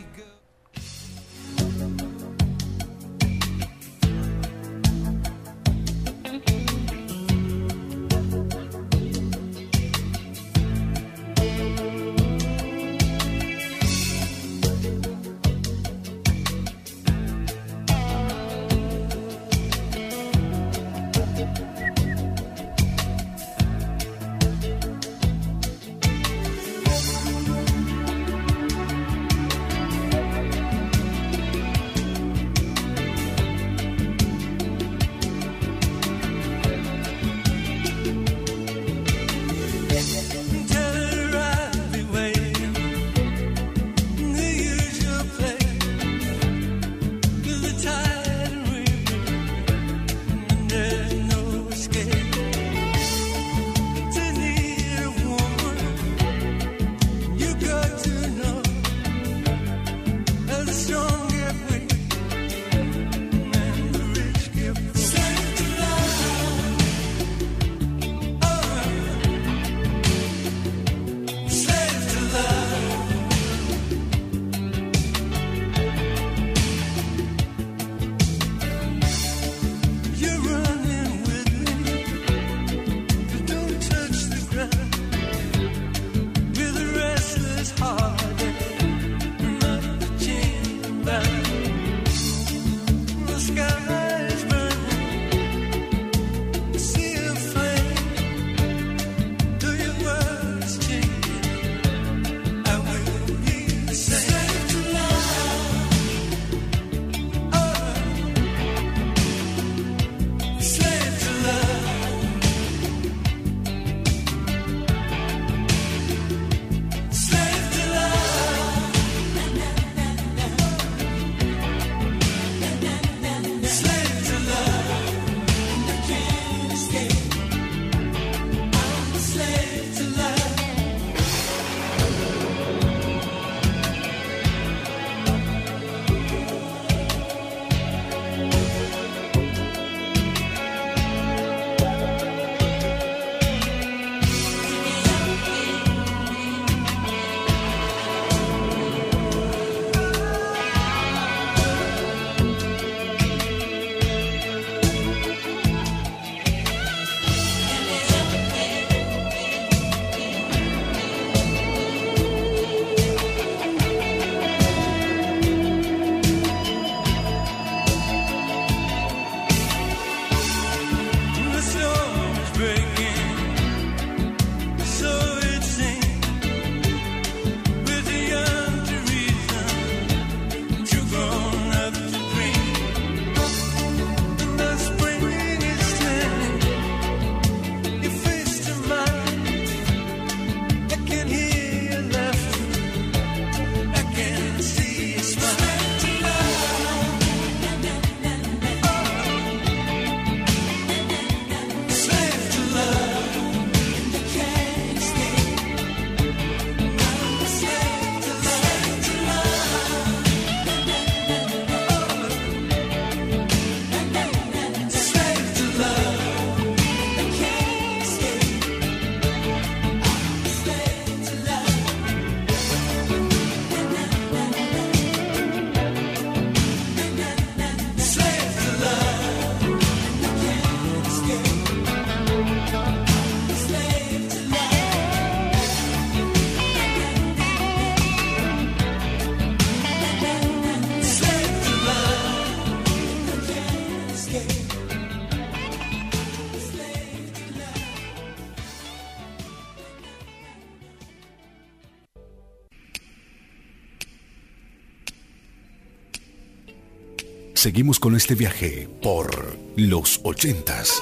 Seguimos con este viaje por los ochentas.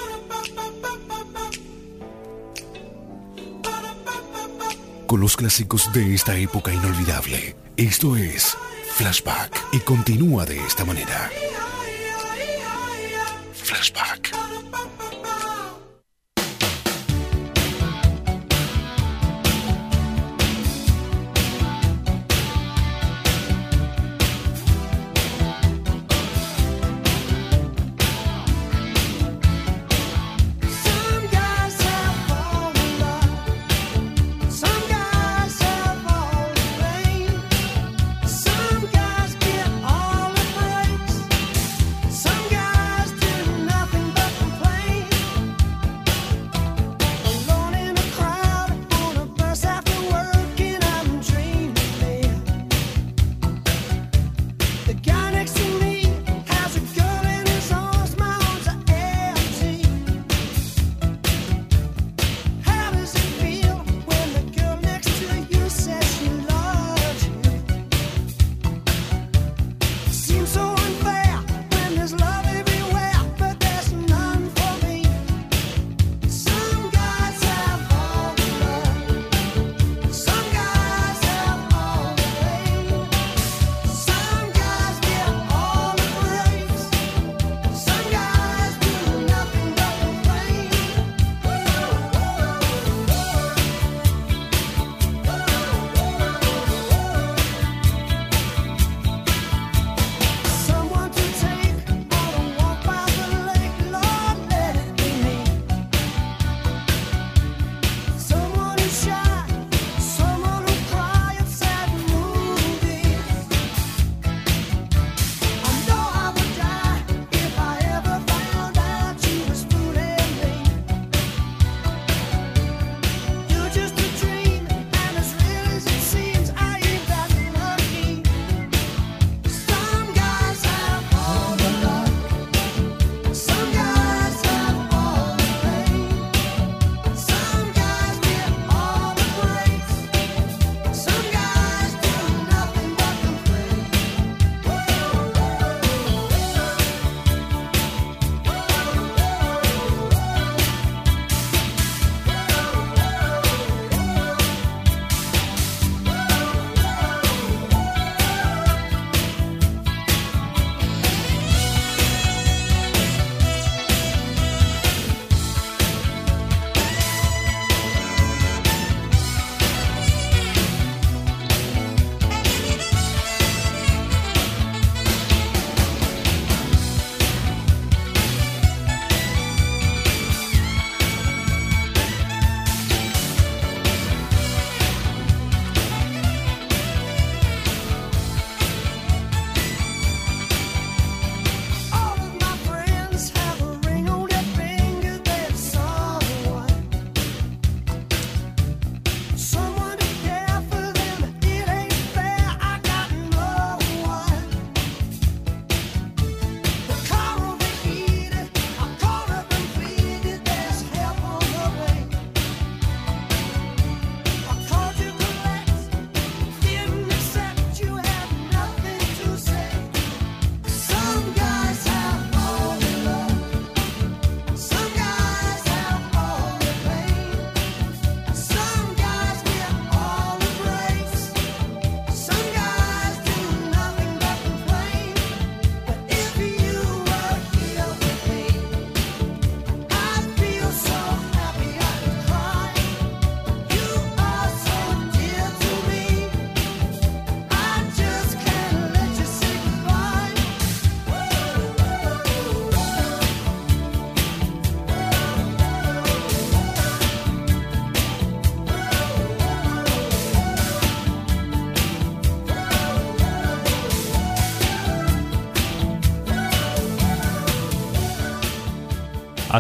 Con los clásicos de esta época inolvidable. Esto es Flashback y continúa de esta manera. Flashback.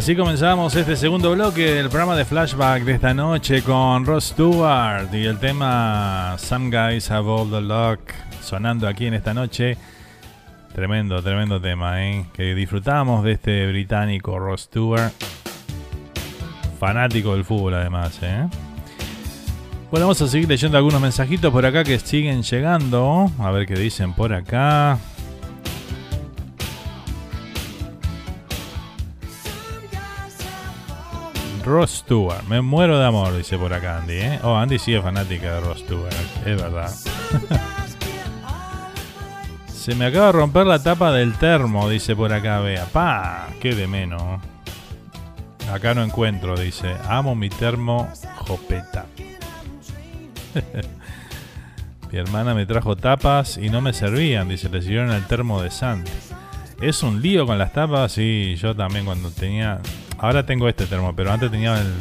Así comenzamos este segundo bloque del programa de flashback de esta noche con Ross Stewart y el tema Some Guys Have All the Luck sonando aquí en esta noche. Tremendo, tremendo tema, ¿eh? Que disfrutamos de este británico Ross Stewart. Fanático del fútbol además, ¿eh? Bueno, vamos a seguir leyendo algunos mensajitos por acá que siguen llegando. A ver qué dicen por acá. Ross Stewart. Me muero de amor, dice por acá Andy. ¿eh? Oh, Andy sí es fanática de Ross Stewart, es verdad. Se me acaba de romper la tapa del termo, dice por acá, vea. Pa, qué de menos. Acá no encuentro, dice. Amo mi termo jopeta. mi hermana me trajo tapas y no me servían, dice. Le sirvieron el termo de Sandy. Es un lío con las tapas, sí, yo también cuando tenía Ahora tengo este termo, pero antes tenía el,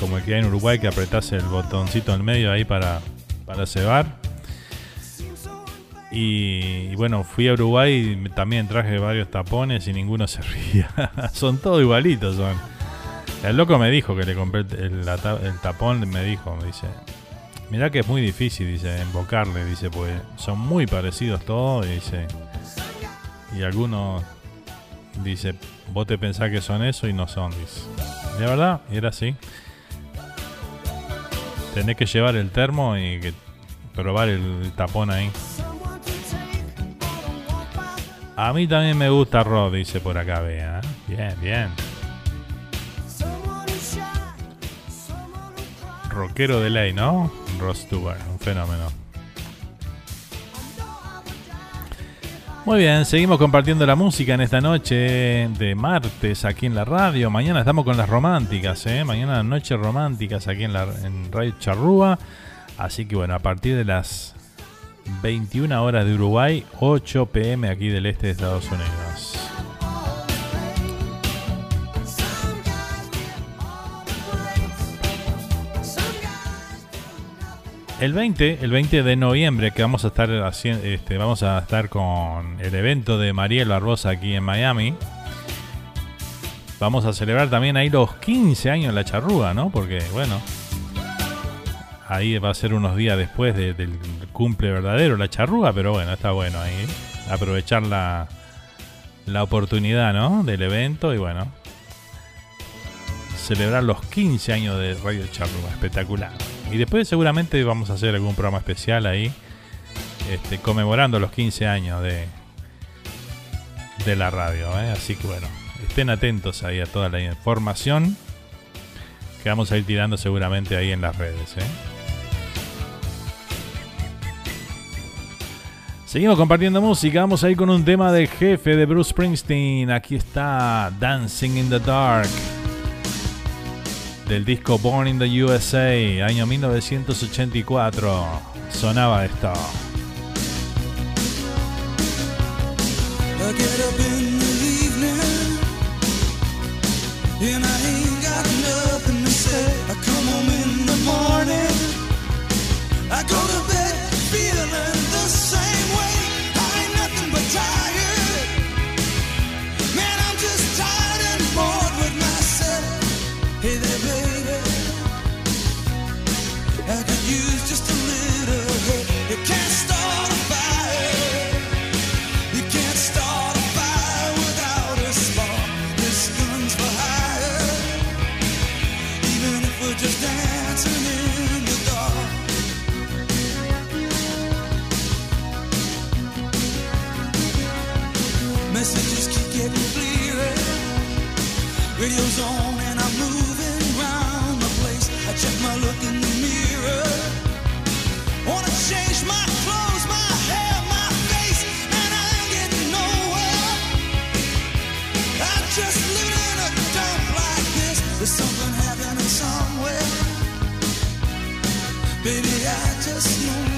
como el que hay en Uruguay que apretase el botoncito en medio ahí para, para cebar. Y, bueno, fui a Uruguay y también traje varios tapones y ninguno servía. son todos igualitos, son. El loco me dijo que le compré el, tapón, me dijo, me dice, mirá que es muy difícil, dice, invocarle, dice, pues son muy parecidos todos, y dice, y algunos, dice, Vos te pensás que son eso y no son, dice. De verdad, era así. Tenés que llevar el termo y que probar el tapón ahí. A mí también me gusta Rod, dice por acá, vea. Bien, bien. Rockero de ley, ¿no? Rod Stewart, un fenómeno. Muy bien, seguimos compartiendo la música en esta noche de martes aquí en la radio. Mañana estamos con las románticas, ¿eh? Mañana noche románticas aquí en, la, en Radio Charrúa. Así que bueno, a partir de las 21 horas de Uruguay, 8 pm aquí del este de Estados Unidos. El 20, el 20 de noviembre que vamos a estar haciendo, este, vamos a estar con el evento de Mariel Barbosa aquí en Miami. Vamos a celebrar también ahí los 15 años de la charrúa, ¿no? Porque, bueno, ahí va a ser unos días después del cumple verdadero la charrúa, pero bueno, está bueno ahí. Aprovechar la, la oportunidad, ¿no? Del evento y bueno, celebrar los 15 años de Radio Charrúa, espectacular. Y después seguramente vamos a hacer algún programa especial ahí, este, conmemorando los 15 años de, de la radio. ¿eh? Así que bueno, estén atentos ahí a toda la información que vamos a ir tirando seguramente ahí en las redes. ¿eh? Seguimos compartiendo música, vamos a ir con un tema del jefe de Bruce Springsteen. Aquí está Dancing in the Dark del disco Born in the USA, año 1984. Sonaba esto. I go to bed feeling the same way. I ain't nothing but tired. Radio's on and I'm moving around the place. I check my look in the mirror. Wanna change my clothes, my hair, my face, and I ain't getting nowhere. I just live in a dump like this. There's something happening somewhere. Baby, I just know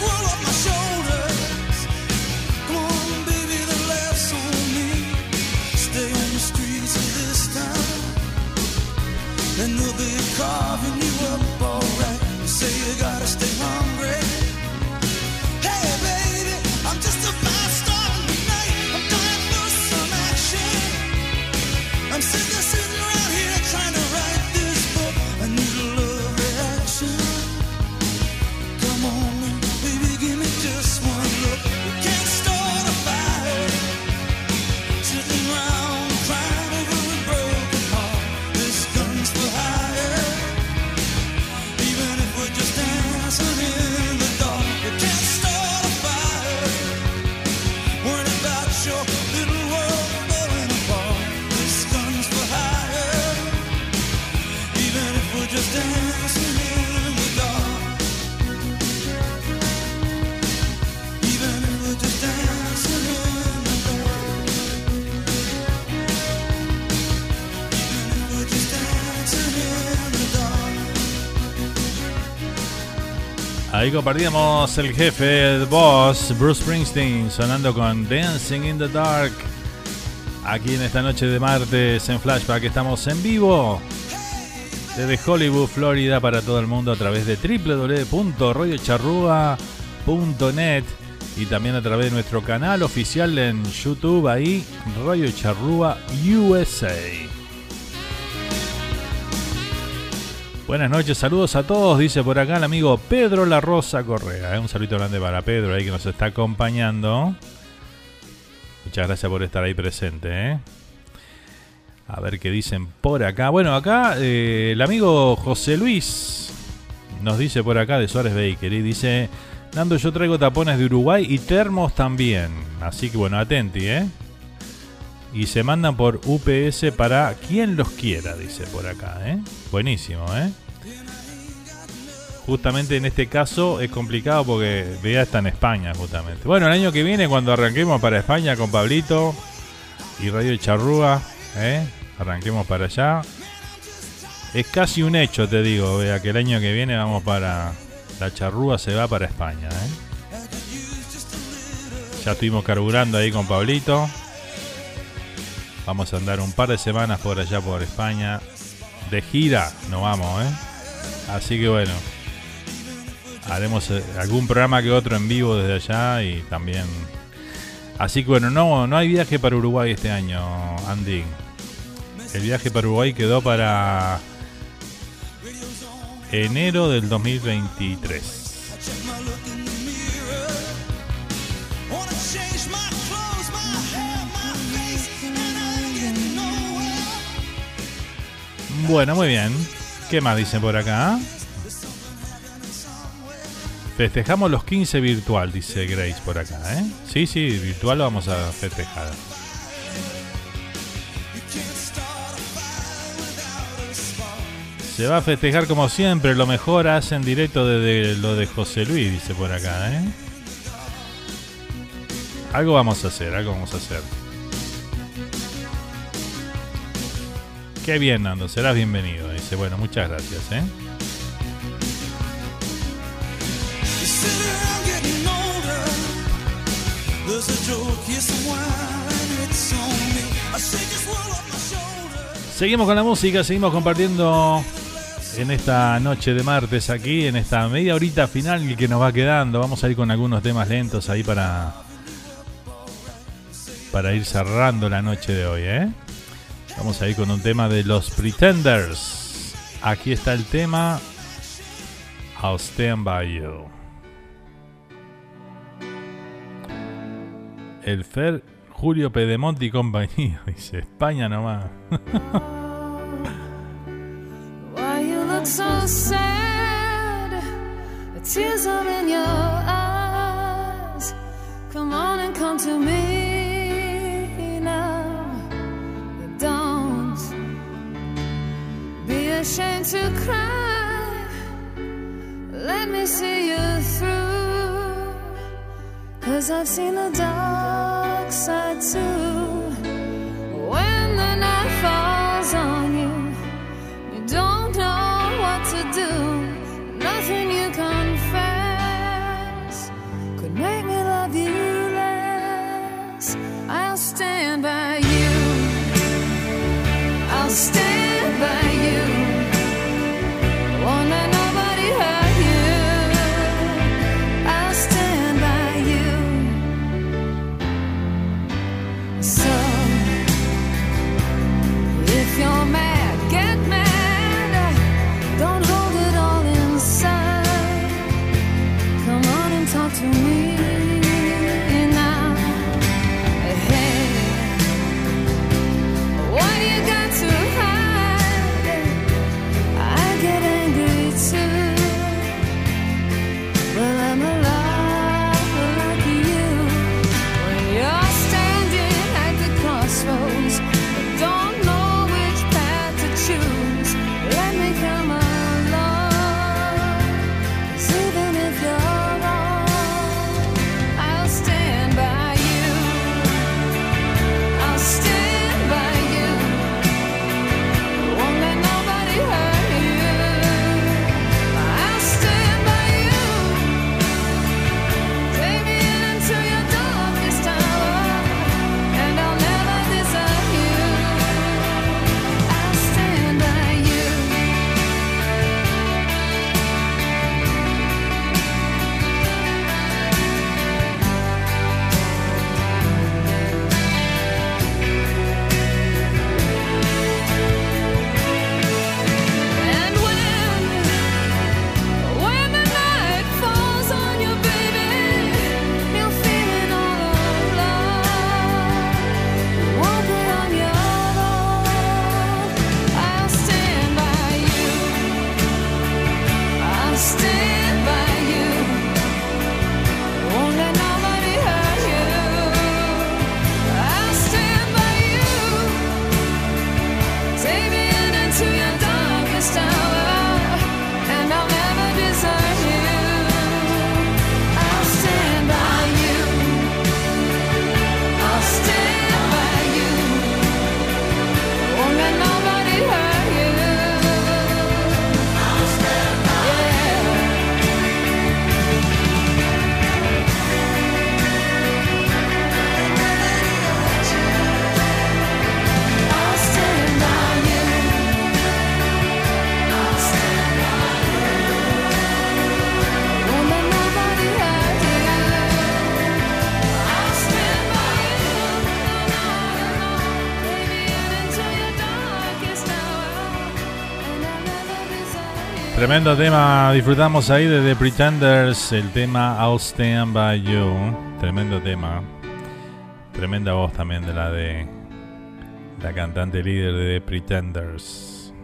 I Ahí el jefe, el boss, Bruce Springsteen, sonando con Dancing in the Dark. Aquí en esta noche de martes en Flashback estamos en vivo desde Hollywood, Florida, para todo el mundo a través de www.royocharrua.net y también a través de nuestro canal oficial en YouTube, ahí, Rollo Charrúa USA. Buenas noches, saludos a todos, dice por acá el amigo Pedro La Rosa Correa. ¿eh? Un saludo grande para Pedro ahí que nos está acompañando. Muchas gracias por estar ahí presente. ¿eh? A ver qué dicen por acá. Bueno, acá eh, el amigo José Luis nos dice por acá de Suárez Baker y dice: Nando, yo traigo tapones de Uruguay y termos también. Así que bueno, atenti, ¿eh? Y se mandan por UPS para quien los quiera, dice por acá, ¿eh? Buenísimo, ¿eh? Justamente en este caso es complicado porque Bea está en España, justamente. Bueno, el año que viene, cuando arranquemos para España con Pablito y Radio Charrúa, ¿eh? arranquemos para allá. Es casi un hecho, te digo, Bea, que el año que viene vamos para. La Charrúa se va para España, ¿eh? Ya estuvimos carburando ahí con Pablito. Vamos a andar un par de semanas por allá por España. De gira nos vamos, ¿eh? Así que bueno. Haremos eh, algún programa que otro en vivo desde allá y también... Así que bueno, no, no hay viaje para Uruguay este año, Andy. El viaje para Uruguay quedó para enero del 2023. Bueno, muy bien. ¿Qué más dicen por acá? Festejamos los 15 virtual, dice Grace por acá, ¿eh? Sí, sí, virtual lo vamos a festejar. Se va a festejar como siempre, lo mejor hacen directo desde lo de José Luis, dice por acá, ¿eh? Algo vamos a hacer, algo vamos a hacer. Qué bien, Nando, serás bienvenido. Dice, bueno, muchas gracias, ¿eh? Seguimos con la música, seguimos compartiendo en esta noche de martes aquí, en esta media horita final que nos va quedando. Vamos a ir con algunos temas lentos ahí para para ir cerrando la noche de hoy, ¿eh? Vamos a ir con un tema de los Pretenders. Aquí está el tema I'll Stand By You. El Fer Julio Pedemonte y compañía. Dice España nomás. Why you look so sad? Tears are in your eyes. Come on and come to me now. Ashamed to cry. Let me see you through. Cause I've seen the dark side too. Tremendo tema, disfrutamos ahí de The Pretenders, el tema I'll Stand By You. Tremendo tema. Tremenda voz también de la de la cantante líder de The Pretenders.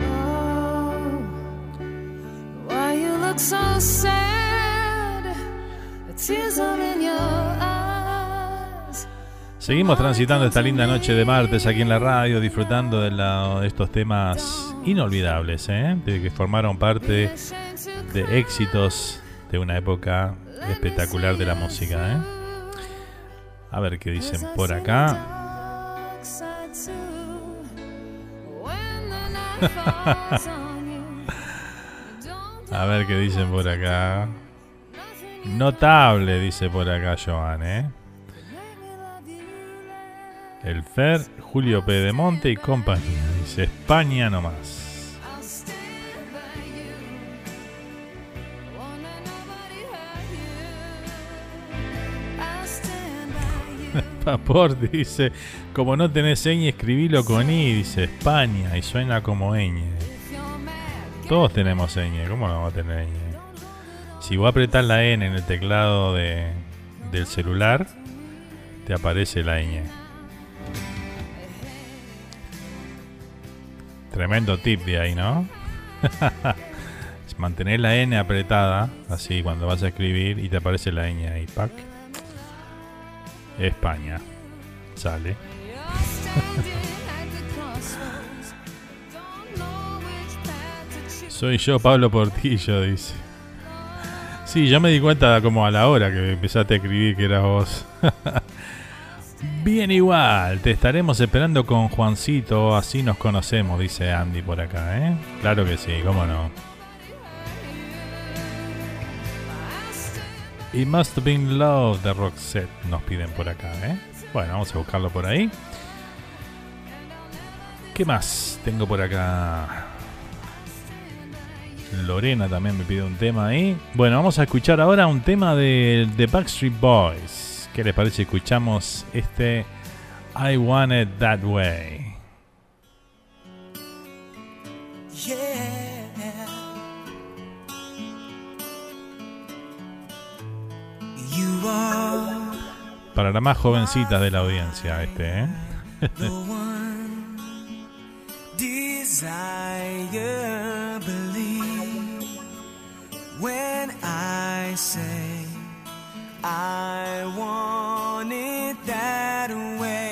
Oh, why you look so sad? The tears are in your eyes. Seguimos transitando esta linda noche de martes aquí en la radio, disfrutando de, la- de estos temas inolvidables, ¿eh? de que formaron parte de éxitos de una época espectacular de la música. ¿eh? A ver qué dicen por acá. A ver qué dicen por acá. Notable, dice por acá Joan, ¿eh? El Fer, Julio Pedemonte y compañía. Dice España nomás. I'll stand by you. Won't let nobody hurt you. I'll stand by you. Papor dice, como no tenés ñ, escribilo con I, dice España, y suena como ñ. Todos tenemos ñ, ¿cómo no vamos a tener ñ? Si vos apretás la N en el teclado de, del celular, te aparece la ñ. Tremendo tip de ahí, ¿no? Mantener la N apretada, así cuando vas a escribir y te aparece la ñ ahí, pack. España. Sale. Soy yo, Pablo Portillo, dice. Sí, yo me di cuenta como a la hora que empezaste a escribir que eras vos. Bien igual, te estaremos esperando con Juancito, así nos conocemos, dice Andy por acá, ¿eh? Claro que sí, cómo no. It Must Have Been Love de Roxette nos piden por acá, ¿eh? Bueno, vamos a buscarlo por ahí. ¿Qué más tengo por acá? Lorena también me pide un tema ahí. Bueno, vamos a escuchar ahora un tema de The Backstreet Boys. ¿Qué les parece? Escuchamos este I Want It That Way. Yeah. You are Para las más jovencitas de la audiencia, este, ¿eh? the one desire. Believe when I say I want it that way.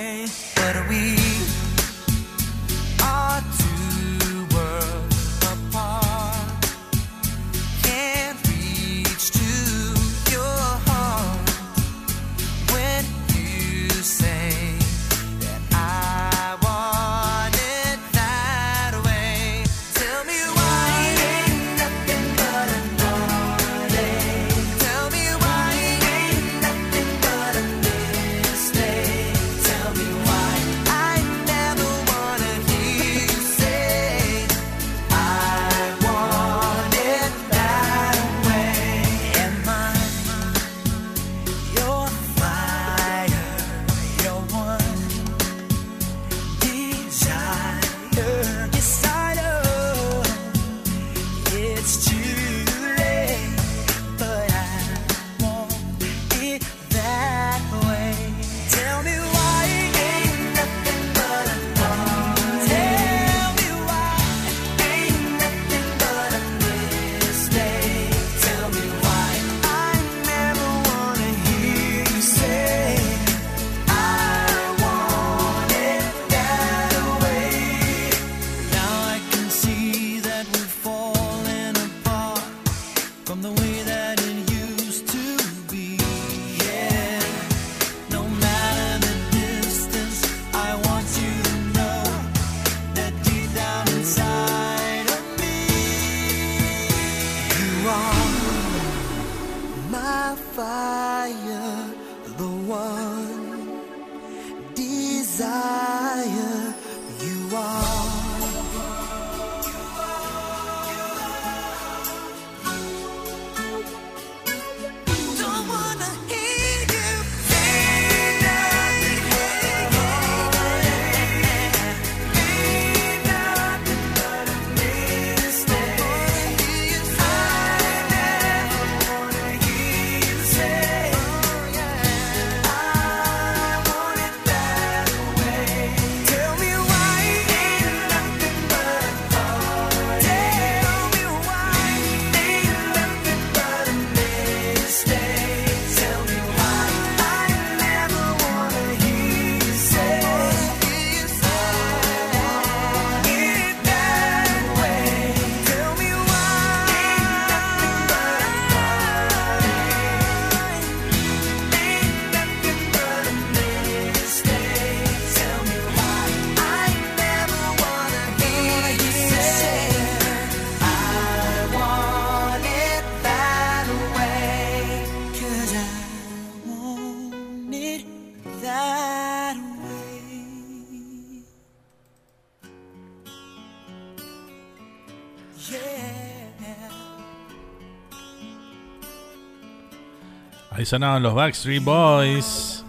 Sonaban los Backstreet Boys.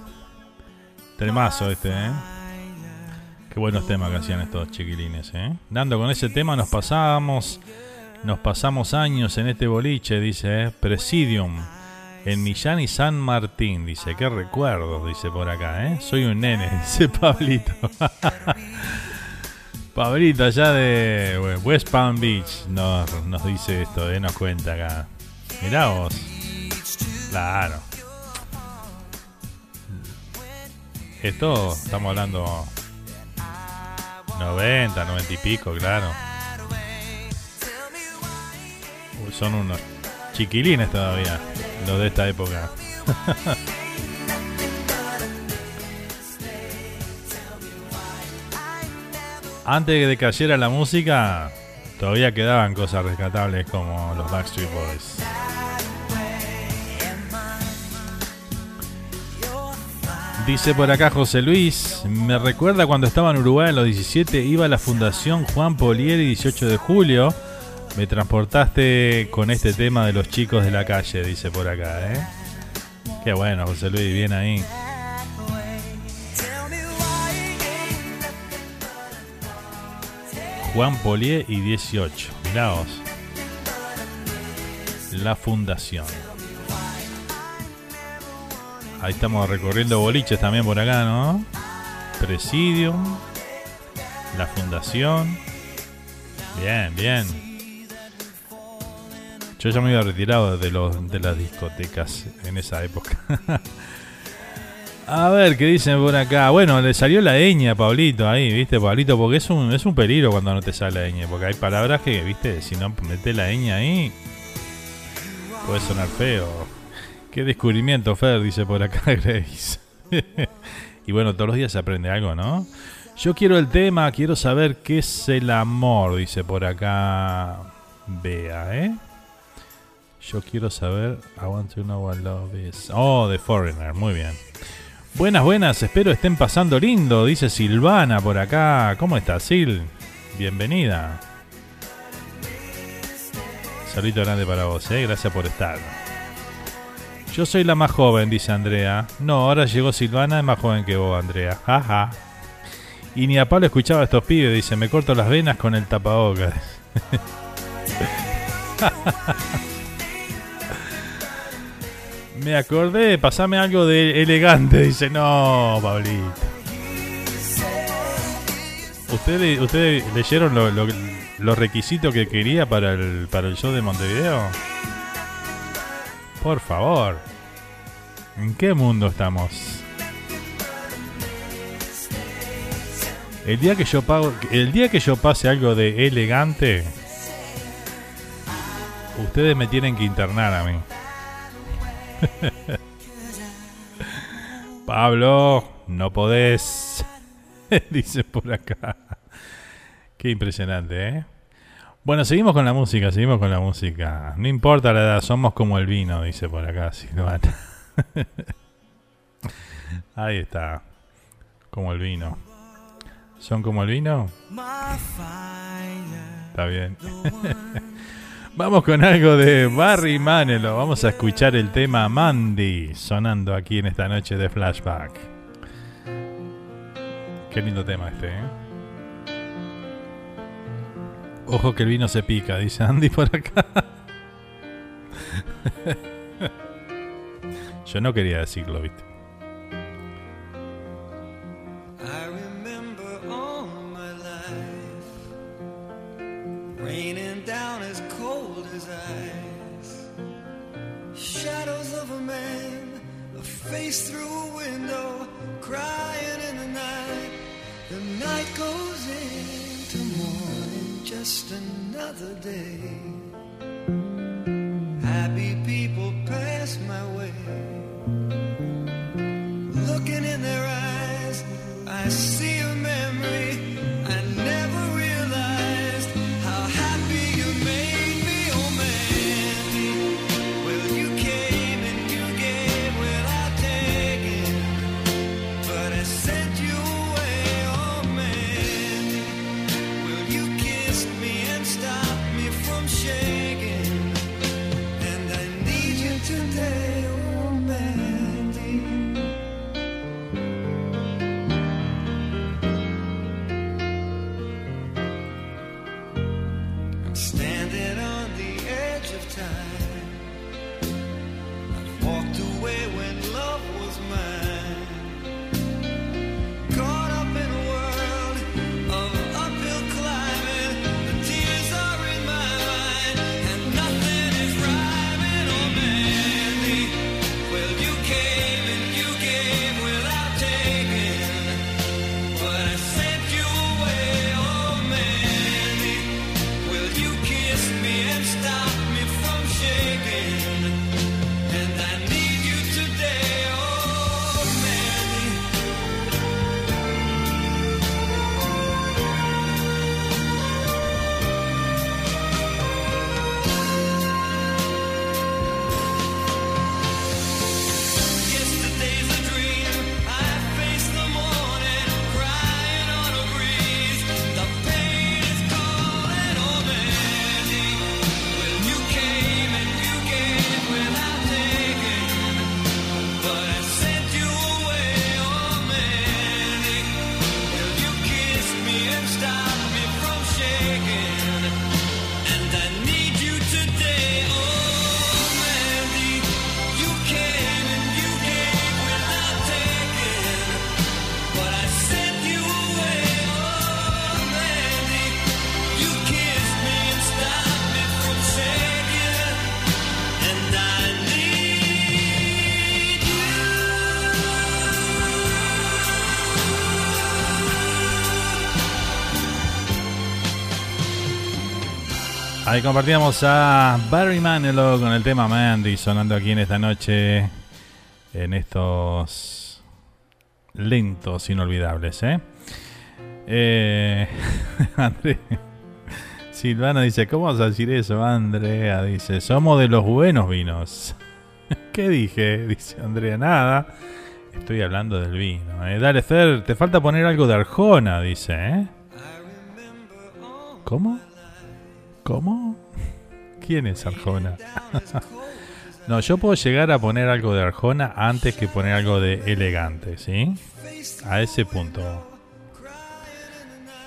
Tremazo este, ¿eh? Qué buenos temas que hacían estos chiquilines, ¿eh? Dando con ese tema nos pasábamos, nos pasamos años en este boliche, dice, ¿eh? Presidium, en Millán y San Martín, dice, qué recuerdos, dice por acá, ¿eh? Soy un nene, dice Pablito. Pablito, allá de West Palm Beach, nos, nos dice esto, ¿eh? Nos cuenta acá. Mirá vos. Claro. Esto estamos hablando 90, 90 y pico, claro. Son unos chiquilines todavía, los de esta época. Antes de que cayera la música, todavía quedaban cosas rescatables como los Backstreet Boys. Dice por acá José Luis, me recuerda cuando estaba en Uruguay en los 17, iba a la Fundación Juan Polieri 18 de julio. Me transportaste con este tema de los chicos de la calle, dice por acá, ¿eh? Qué bueno, José Luis, bien ahí. Juan Polié y 18. Mirá vos. La Fundación. Ahí estamos recorriendo boliches también por acá, ¿no? Presidium. La Fundación. Bien, bien. Yo ya me había retirado de, los, de las discotecas en esa época. A ver, ¿qué dicen por acá? Bueno, le salió la ñ a Pablito ahí, ¿viste, Pablito? Porque es un, es un peligro cuando no te sale la ñ. Porque hay palabras que, ¿viste? Si no metes la ñ ahí, puede sonar feo. Qué descubrimiento, Fer, dice por acá Grace. y bueno, todos los días se aprende algo, ¿no? Yo quiero el tema, quiero saber qué es el amor, dice por acá Bea, ¿eh? Yo quiero saber, I want to know what love is. Oh, The Foreigner, muy bien. Buenas, buenas, espero estén pasando lindo, dice Silvana por acá. ¿Cómo estás, Sil? Bienvenida. Saludito grande para vos, ¿eh? Gracias por estar. Yo soy la más joven, dice Andrea. No, ahora llegó Silvana, es más joven que vos, Andrea. Jaja. Y ni a Pablo escuchaba estos pibes, dice, me corto las venas con el tapabocas. me acordé, pasame algo de elegante, dice, no, Pablito. ¿Ustedes, ¿ustedes leyeron lo- lo- los requisitos que quería para el, para el show de Montevideo? Por favor. ¿En qué mundo estamos? El día que yo el día que yo pase algo de elegante, ustedes me tienen que internar a mí. Pablo, no podés. Dice por acá. Qué impresionante, ¿eh? Bueno, seguimos con la música, seguimos con la música. No importa la edad, somos como el vino, dice por acá Silvana. Ahí está. Como el vino. ¿Son como el vino? Está bien. Vamos con algo de Barry Manilow. Vamos a escuchar el tema Mandy sonando aquí en esta noche de flashback. Qué lindo tema este, ¿eh? Ojo que el vino se pica, dice Andy por acá. Yo no quería decirlo, ¿viste? Face through a window, crying in the night. The night goes just another day. Happy people pass my way. Looking in their eyes, I see Compartíamos a Barry Manilow con el tema Mandy sonando aquí en esta noche en estos lentos inolvidables, ¿eh? Eh, André Silvana dice, ¿cómo vas a decir eso, Andrea? Dice, somos de los buenos vinos. ¿Qué dije? Dice Andrea, nada. Estoy hablando del vino. ¿eh? Dale, Fer, te falta poner algo de Arjona, dice, ¿eh? ¿Cómo? ¿Cómo? ¿Quién es Arjona? no, yo puedo llegar a poner algo de Arjona antes que poner algo de elegante, ¿sí? A ese punto.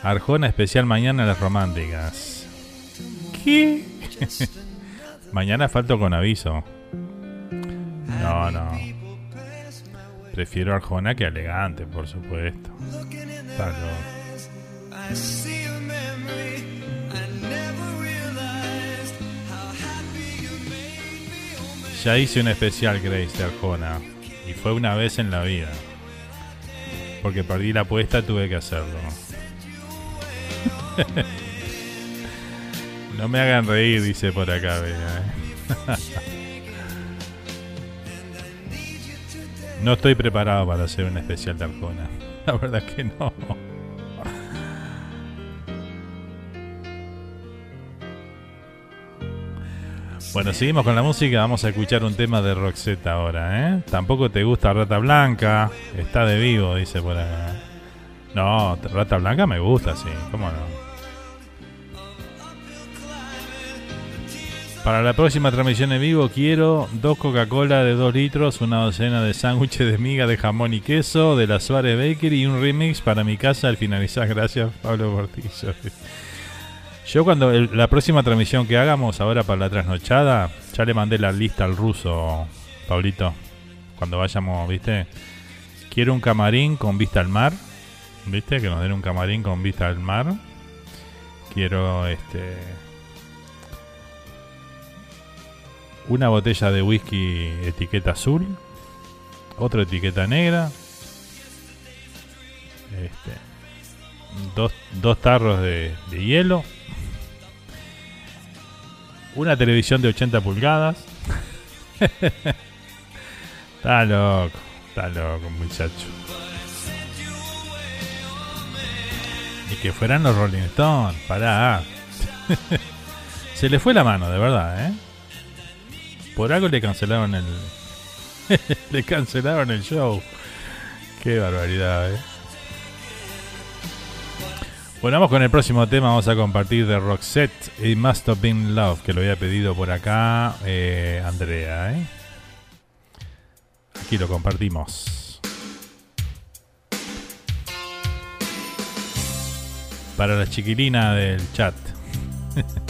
Arjona especial mañana en las románticas. ¿Qué? mañana falto con aviso. No, no. Prefiero Arjona que elegante, por supuesto. Está Ya hice un especial Grace de Arjona. Y fue una vez en la vida. Porque perdí la apuesta, tuve que hacerlo. no me hagan reír, dice por acá, vea, ¿eh? No estoy preparado para hacer un especial de Arjona. La verdad que no. Bueno, seguimos con la música. Vamos a escuchar un tema de Roxette ahora, ¿eh? Tampoco te gusta Rata Blanca. Está de vivo, dice por acá. No, Rata Blanca me gusta, sí. ¿Cómo no? Para la próxima transmisión en vivo quiero dos Coca-Cola de 2 litros, una docena de sándwiches de miga de jamón y queso de la Suárez Bakery y un remix para mi casa al finalizar. Gracias, Pablo Portillo. Yo cuando la próxima transmisión que hagamos ahora para la trasnochada, ya le mandé la lista al ruso, Pablito. Cuando vayamos, ¿viste? Quiero un camarín con vista al mar, ¿viste? Que nos den un camarín con vista al mar. Quiero este una botella de whisky etiqueta azul, otra etiqueta negra, este, dos, dos tarros de, de hielo, una televisión de 80 pulgadas. está loco, está loco, muchacho. Y que fueran los Rolling Stones, pará. Se le fue la mano, de verdad, ¿eh? Por algo le cancelaron el. le cancelaron el show. Qué barbaridad, eh. Bueno, vamos con el próximo tema. Vamos a compartir de Roxette It Must Have Been Love, que lo había pedido por acá eh, Andrea, ¿eh? Aquí lo compartimos. Para la chiquilina del chat.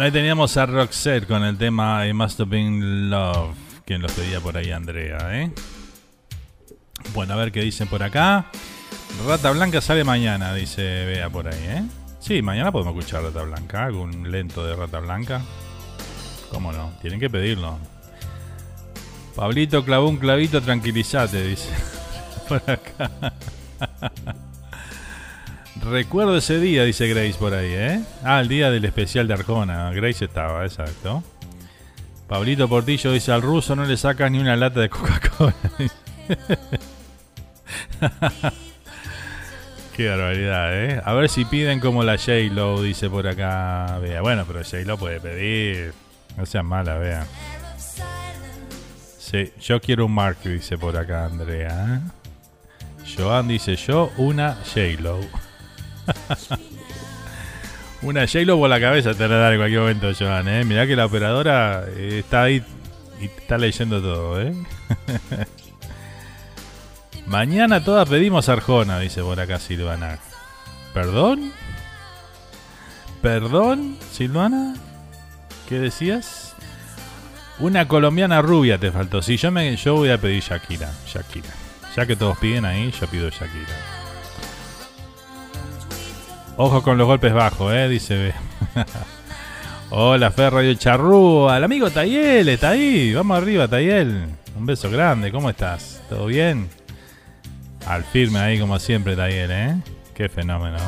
Ahí teníamos a Roxette con el tema It Must Have Been Love. Quien lo pedía por ahí, Andrea, ¿eh? Bueno, a ver qué dicen por acá. Rata Blanca sale mañana, dice Bea por ahí, ¿eh? Sí, mañana podemos escuchar Rata Blanca, algún lento de Rata Blanca. ¿Cómo no? Tienen que pedirlo. Pablito clavó un clavito, tranquilízate, dice. Por acá. Recuerdo ese día, dice Grace por ahí, ¿eh? Ah, el día del especial de Arjona. Grace estaba, exacto. Pablito Portillo dice, al ruso no le sacas ni una lata de Coca-Cola. Qué barbaridad, ¿eh? A ver si piden como la J-Lo, dice por acá. Vea, bueno, pero J-Lo puede pedir. No sean mala, vea. Sí, yo quiero un Mark, dice por acá Andrea. Joan dice yo, una J-Lo. una J-Lo por la cabeza te la en cualquier momento, Joan. ¿eh? Mirá que la operadora eh, está ahí y está leyendo todo. ¿eh? Mañana todas pedimos Arjona, dice por acá Silvana. ¿Perdón? ¿Perdón, Silvana? ¿Qué decías? Una colombiana rubia te faltó. Sí, yo, me, yo voy a pedir Shakira. Shakira. Ya que todos piden ahí, yo pido Shakira. Ojo con los golpes bajos, eh, dice B. Hola, Fer Radio Charrúa. El amigo Tayel está ahí. Vamos arriba, Tayel. Un beso grande. ¿Cómo estás? ¿Todo bien? Al firme ahí, como siempre, Tayel, ¿eh? Qué fenómeno.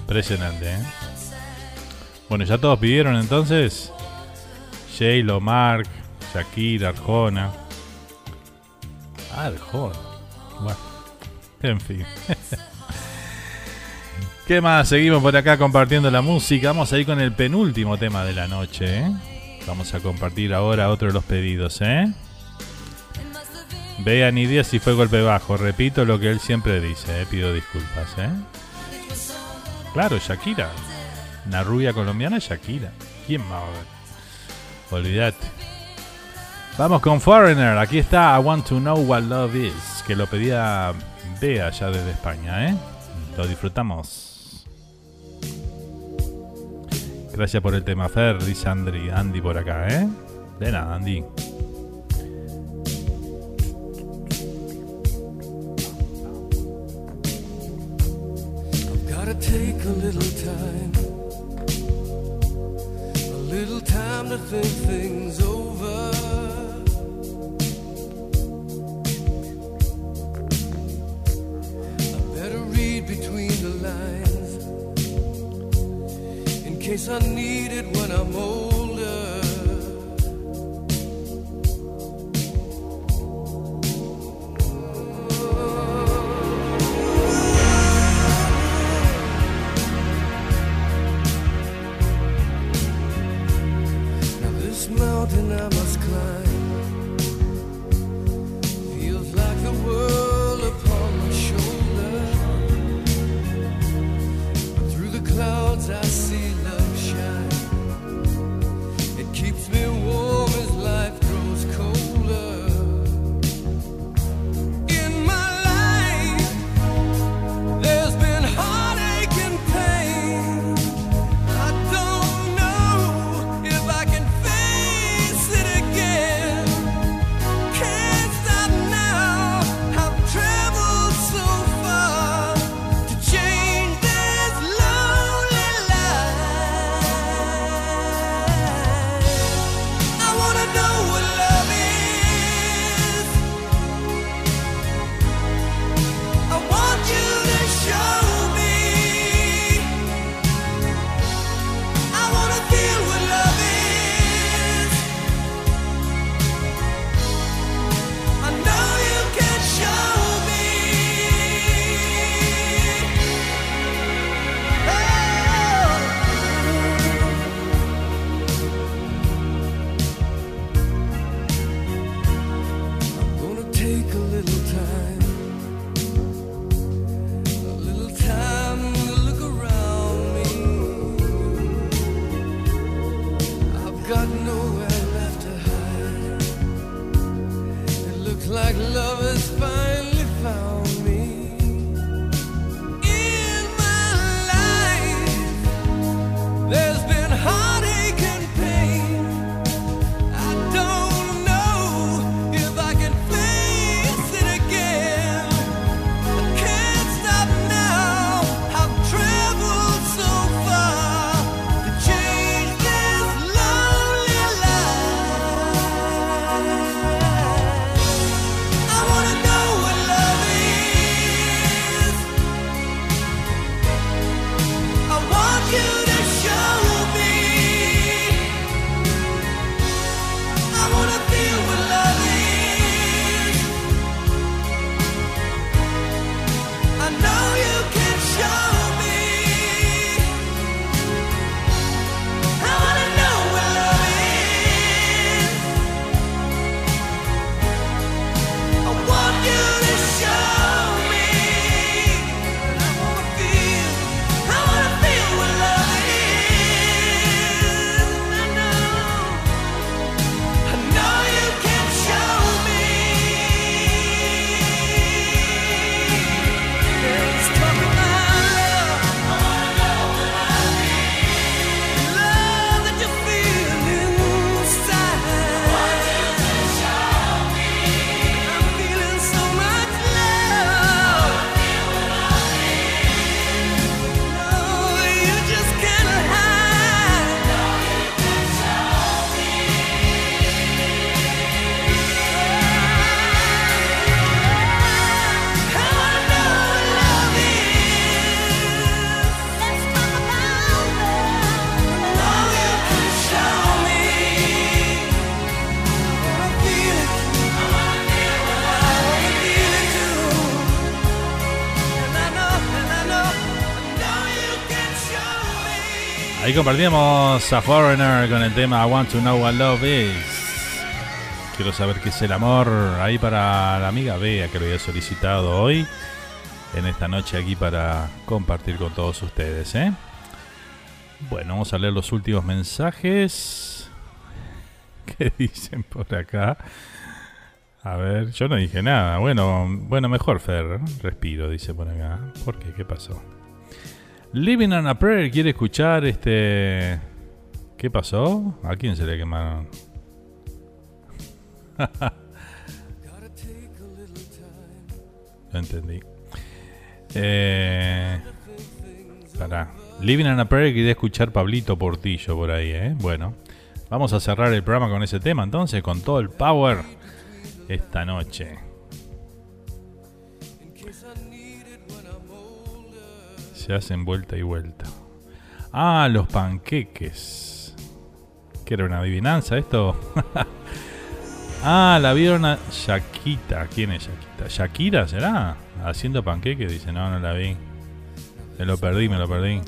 Impresionante, ¿eh? Bueno, ya todos pidieron entonces. J-Lo, Mark, Shakira, Arjona. Arjona. Bueno, en fin. ¿Qué más? Seguimos por acá compartiendo la música. Vamos a ir con el penúltimo tema de la noche. ¿eh? Vamos a compartir ahora otro de los pedidos. ¿eh? Vean idea si fue golpe bajo. Repito lo que él siempre dice. ¿eh? Pido disculpas. ¿eh? Claro, Shakira. Una rubia colombiana, Shakira. ¿Quién más? Olvídate. Vamos con Foreigner. Aquí está I Want to Know What Love Is. Que lo pedía Bea ya desde España. ¿eh? Lo disfrutamos. Gracias por el tema, Fer, dice Andy por acá, ¿eh? De nada, Andy. compartíamos a Foreigner con el tema I Want to Know What Love Is. Quiero saber qué es el amor. Ahí para la amiga Bea que lo había solicitado hoy. En esta noche aquí para compartir con todos ustedes. ¿eh? Bueno, vamos a leer los últimos mensajes. ¿Qué dicen por acá? A ver, yo no dije nada. Bueno, bueno, mejor Fer. Respiro, dice por acá. ¿Por qué? ¿Qué pasó? Living on a Prayer quiere escuchar este. ¿Qué pasó? ¿A quién se le quemaron? no entendí. Eh, pará. Living on a Prayer quiere escuchar Pablito Portillo por ahí, ¿eh? Bueno, vamos a cerrar el programa con ese tema entonces, con todo el power esta noche. Se hacen vuelta y vuelta. Ah, los panqueques. ¿Qué era una adivinanza esto? ah, la vieron a Shakita. ¿Quién es Shakita? ¿Shakira será? Haciendo panqueques. Dice, no, no la vi. Me lo perdí, me lo perdí.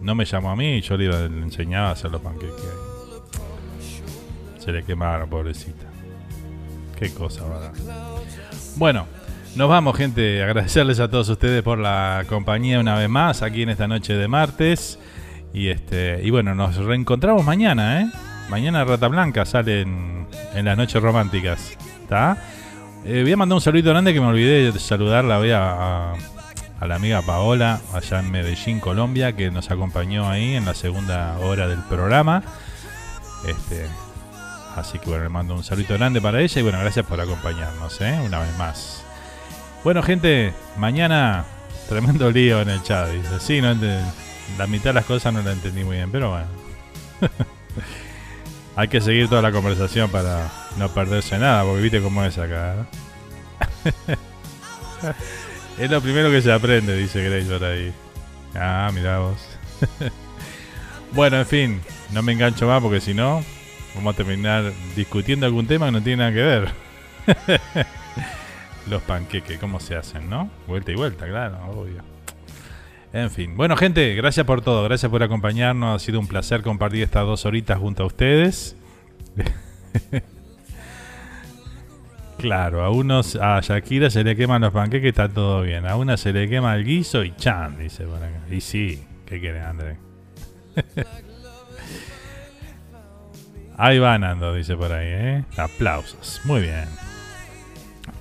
No me llamó a mí yo le enseñaba a hacer los panqueques. Se le quemaron, pobrecita. Qué cosa, ¿verdad? Bueno, nos vamos, gente. Agradecerles a todos ustedes por la compañía una vez más aquí en esta noche de martes. Y este y bueno, nos reencontramos mañana, ¿eh? Mañana Rata Blanca sale en, las noches románticas. ¿Está? Eh, voy a mandar un saludo grande que me olvidé de saludarla. Voy a, a, a la amiga Paola, allá en Medellín, Colombia, que nos acompañó ahí en la segunda hora del programa. Este, Así que bueno, le mando un saludo grande para ella y bueno, gracias por acompañarnos, ¿eh? Una vez más. Bueno, gente, mañana tremendo lío en el chat. Dice, sí, no la mitad de las cosas no la entendí muy bien, pero bueno. Hay que seguir toda la conversación para no perderse nada, porque viste cómo es acá. ¿no? es lo primero que se aprende, dice Grace por ahí. Ah, mirá vos. bueno, en fin, no me engancho más porque si no, vamos a terminar discutiendo algún tema que no tiene nada que ver. Los panqueques, ¿cómo se hacen, no? Vuelta y vuelta, claro, obvio. En fin, bueno gente, gracias por todo, gracias por acompañarnos, ha sido un placer compartir estas dos horitas junto a ustedes. claro, a unos, a Shakira se le queman los panqueques, está todo bien, a una se le quema el guiso y chan, dice por acá. Y sí, ¿qué quiere André? Ahí va Nando, dice por ahí, ¿eh? Aplausos, muy bien.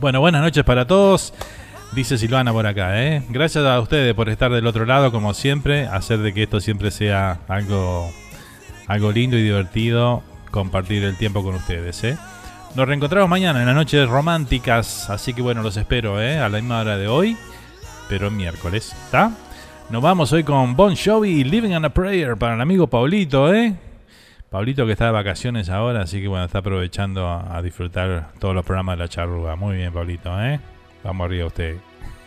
Bueno, buenas noches para todos. Dice Silvana por acá, ¿eh? Gracias a ustedes por estar del otro lado, como siempre. Hacer de que esto siempre sea algo, algo lindo y divertido. Compartir el tiempo con ustedes, ¿eh? Nos reencontramos mañana en las noches románticas. Así que bueno, los espero, ¿eh? A la misma hora de hoy. Pero miércoles, ¿está? Nos vamos hoy con Bon Jovi Living on a Prayer para el amigo Paulito, ¿eh? Pablito que está de vacaciones ahora, así que bueno, está aprovechando a, disfrutar todos los programas de la charruga. Muy bien, Pablito, ¿eh? Vamos arriba usted.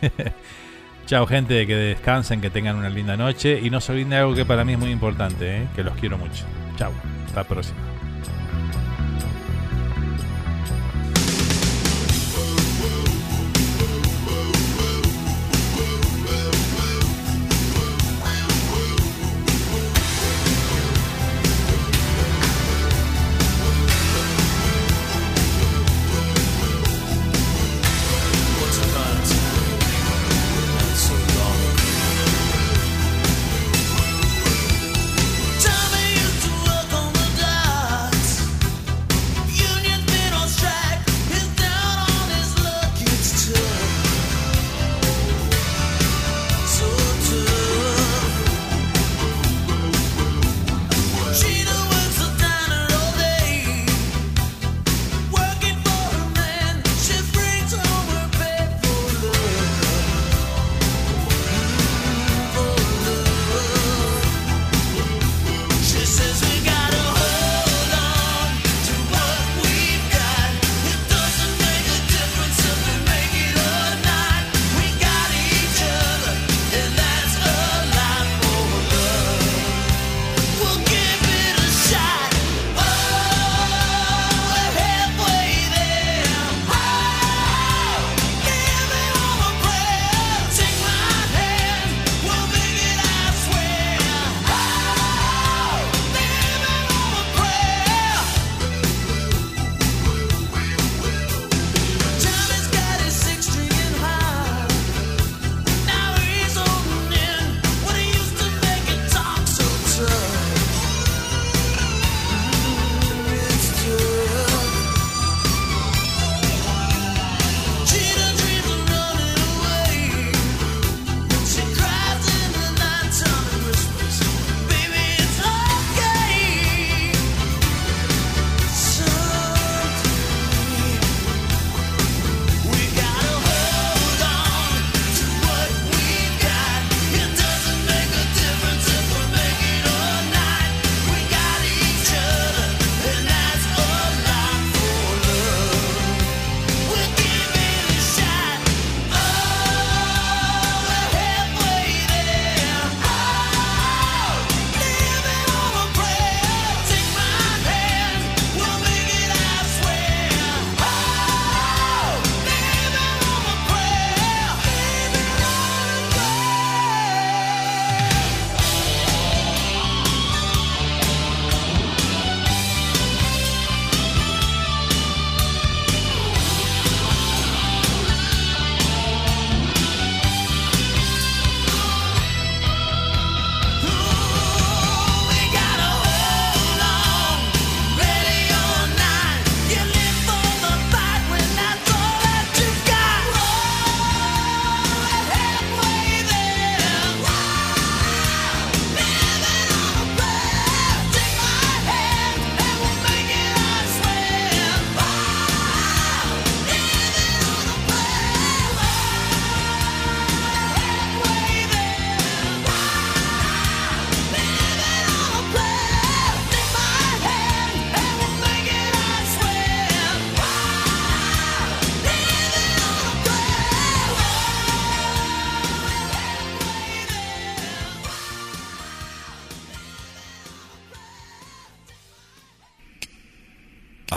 Chao, gente, que descansen, que tengan una linda noche y no se olviden de algo que para mí es muy importante, ¿eh? que los quiero mucho. Chao, hasta la próxima.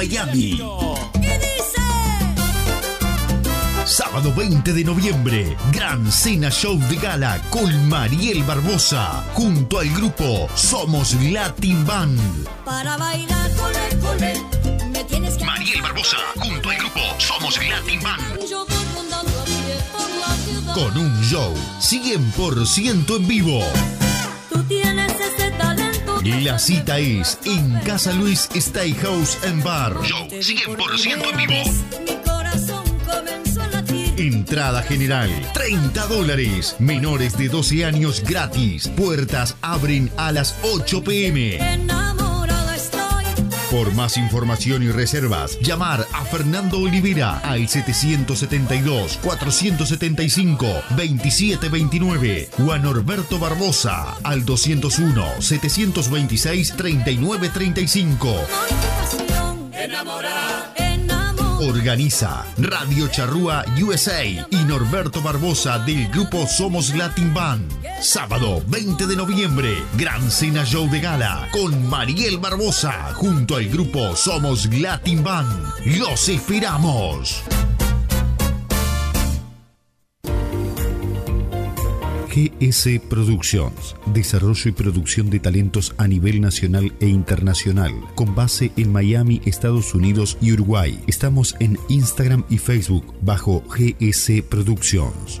Miami. Sábado 20 de noviembre, Gran Cena Show de Gala con Mariel Barbosa, junto al grupo Somos Latin Band. Para bailar con el cole, me tienes que Mariel Barbosa, junto al grupo Somos Latin Band. Yo voy. Con un show 100% en vivo. La cita es en Casa Luis Steakhouse and Bar. Show 100% en vivo. Mi corazón comenzó a latir. Entrada general, 30 dólares. Menores de 12 años gratis. Puertas abren a las 8 pm. Por más información y reservas, llamar a Fernando Olivera al 775-475-2729 o a Norberto Barbosa al 201-726-3935. No hay pasión. Enamorada. Organiza Radio Charrúa USA y Norberto Barbosa del grupo Somos Latin Band. Sábado 20 de noviembre, Gran Cena Show de Gala con Mariel Barbosa junto al grupo Somos Latin Band. ¡Los esperamos! GS Productions, desarrollo y producción de talentos a nivel nacional e internacional, con base en Miami, Estados Unidos y Uruguay. Estamos en Instagram y Facebook bajo GS Productions.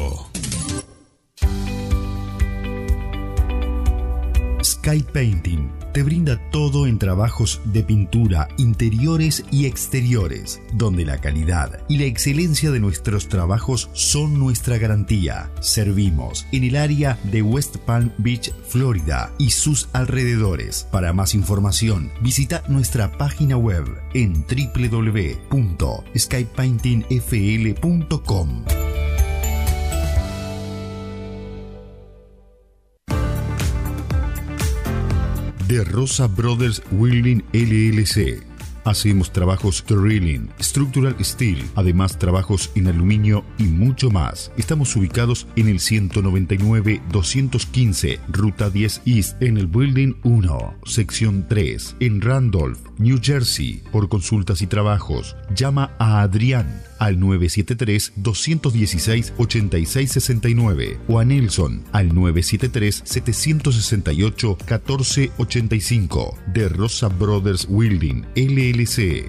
Sky Painting te brinda todo en trabajos de pintura, interiores y exteriores, donde la calidad y la excelencia de nuestros trabajos son nuestra garantía. Servimos en el área de West Palm Beach, Florida y sus alrededores. Para más información, visita nuestra página web en www.skypaintingfl.com. de Rosa Brothers Welding LLC. Hacemos trabajos drilling, structural steel, además trabajos en aluminio y mucho más. Estamos ubicados en el 199-215, Ruta 10 East, en el Building 1, sección 3, en Randolph, New Jersey. Por consultas y trabajos, llama a Adrián al 973-216-8669 o a Nelson al 973-768-1485 de Rosa Brothers Welding LLC.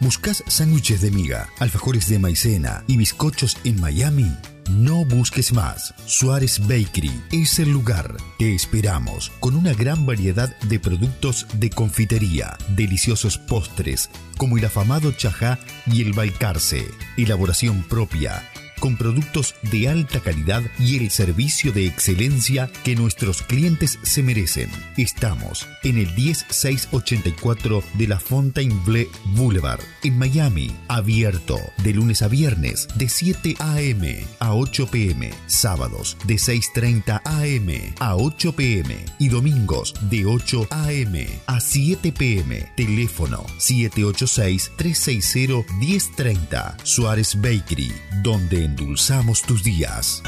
¿Buscas sándwiches de miga, alfajores de maicena y bizcochos en Miami? No busques más. Suárez Bakery es el lugar. Te esperamos con una gran variedad de productos de confitería, deliciosos postres, como el afamado chajá y el balcarce, elaboración propia, con productos de alta calidad y el servicio de excelencia que nuestros clientes se merecen. Estamos en el 10684 de la Fontainebleau Boulevard, en Miami, abierto de lunes a viernes de 7 a.m. a 8 p.m., sábados de 6.30 a.m. a 8 p.m. y domingos de 8 a.m. a 7 p.m. Teléfono 786-360-1030 Suárez Bakery, donde endulzamos tus días.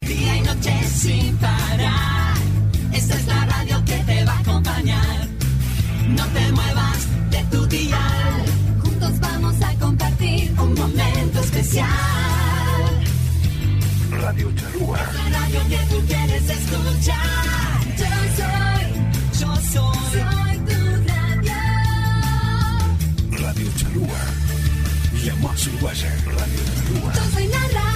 Día y noche sin parar. Esta es la radio que te va a acompañar. No te muevas de tu dial. Juntos vamos a compartir un momento especial. Radio Charrúa. La radio que tú quieres escuchar. Yo soy, yo soy, soy tu radio. Radio Charrúa. La más uruguaya, Radio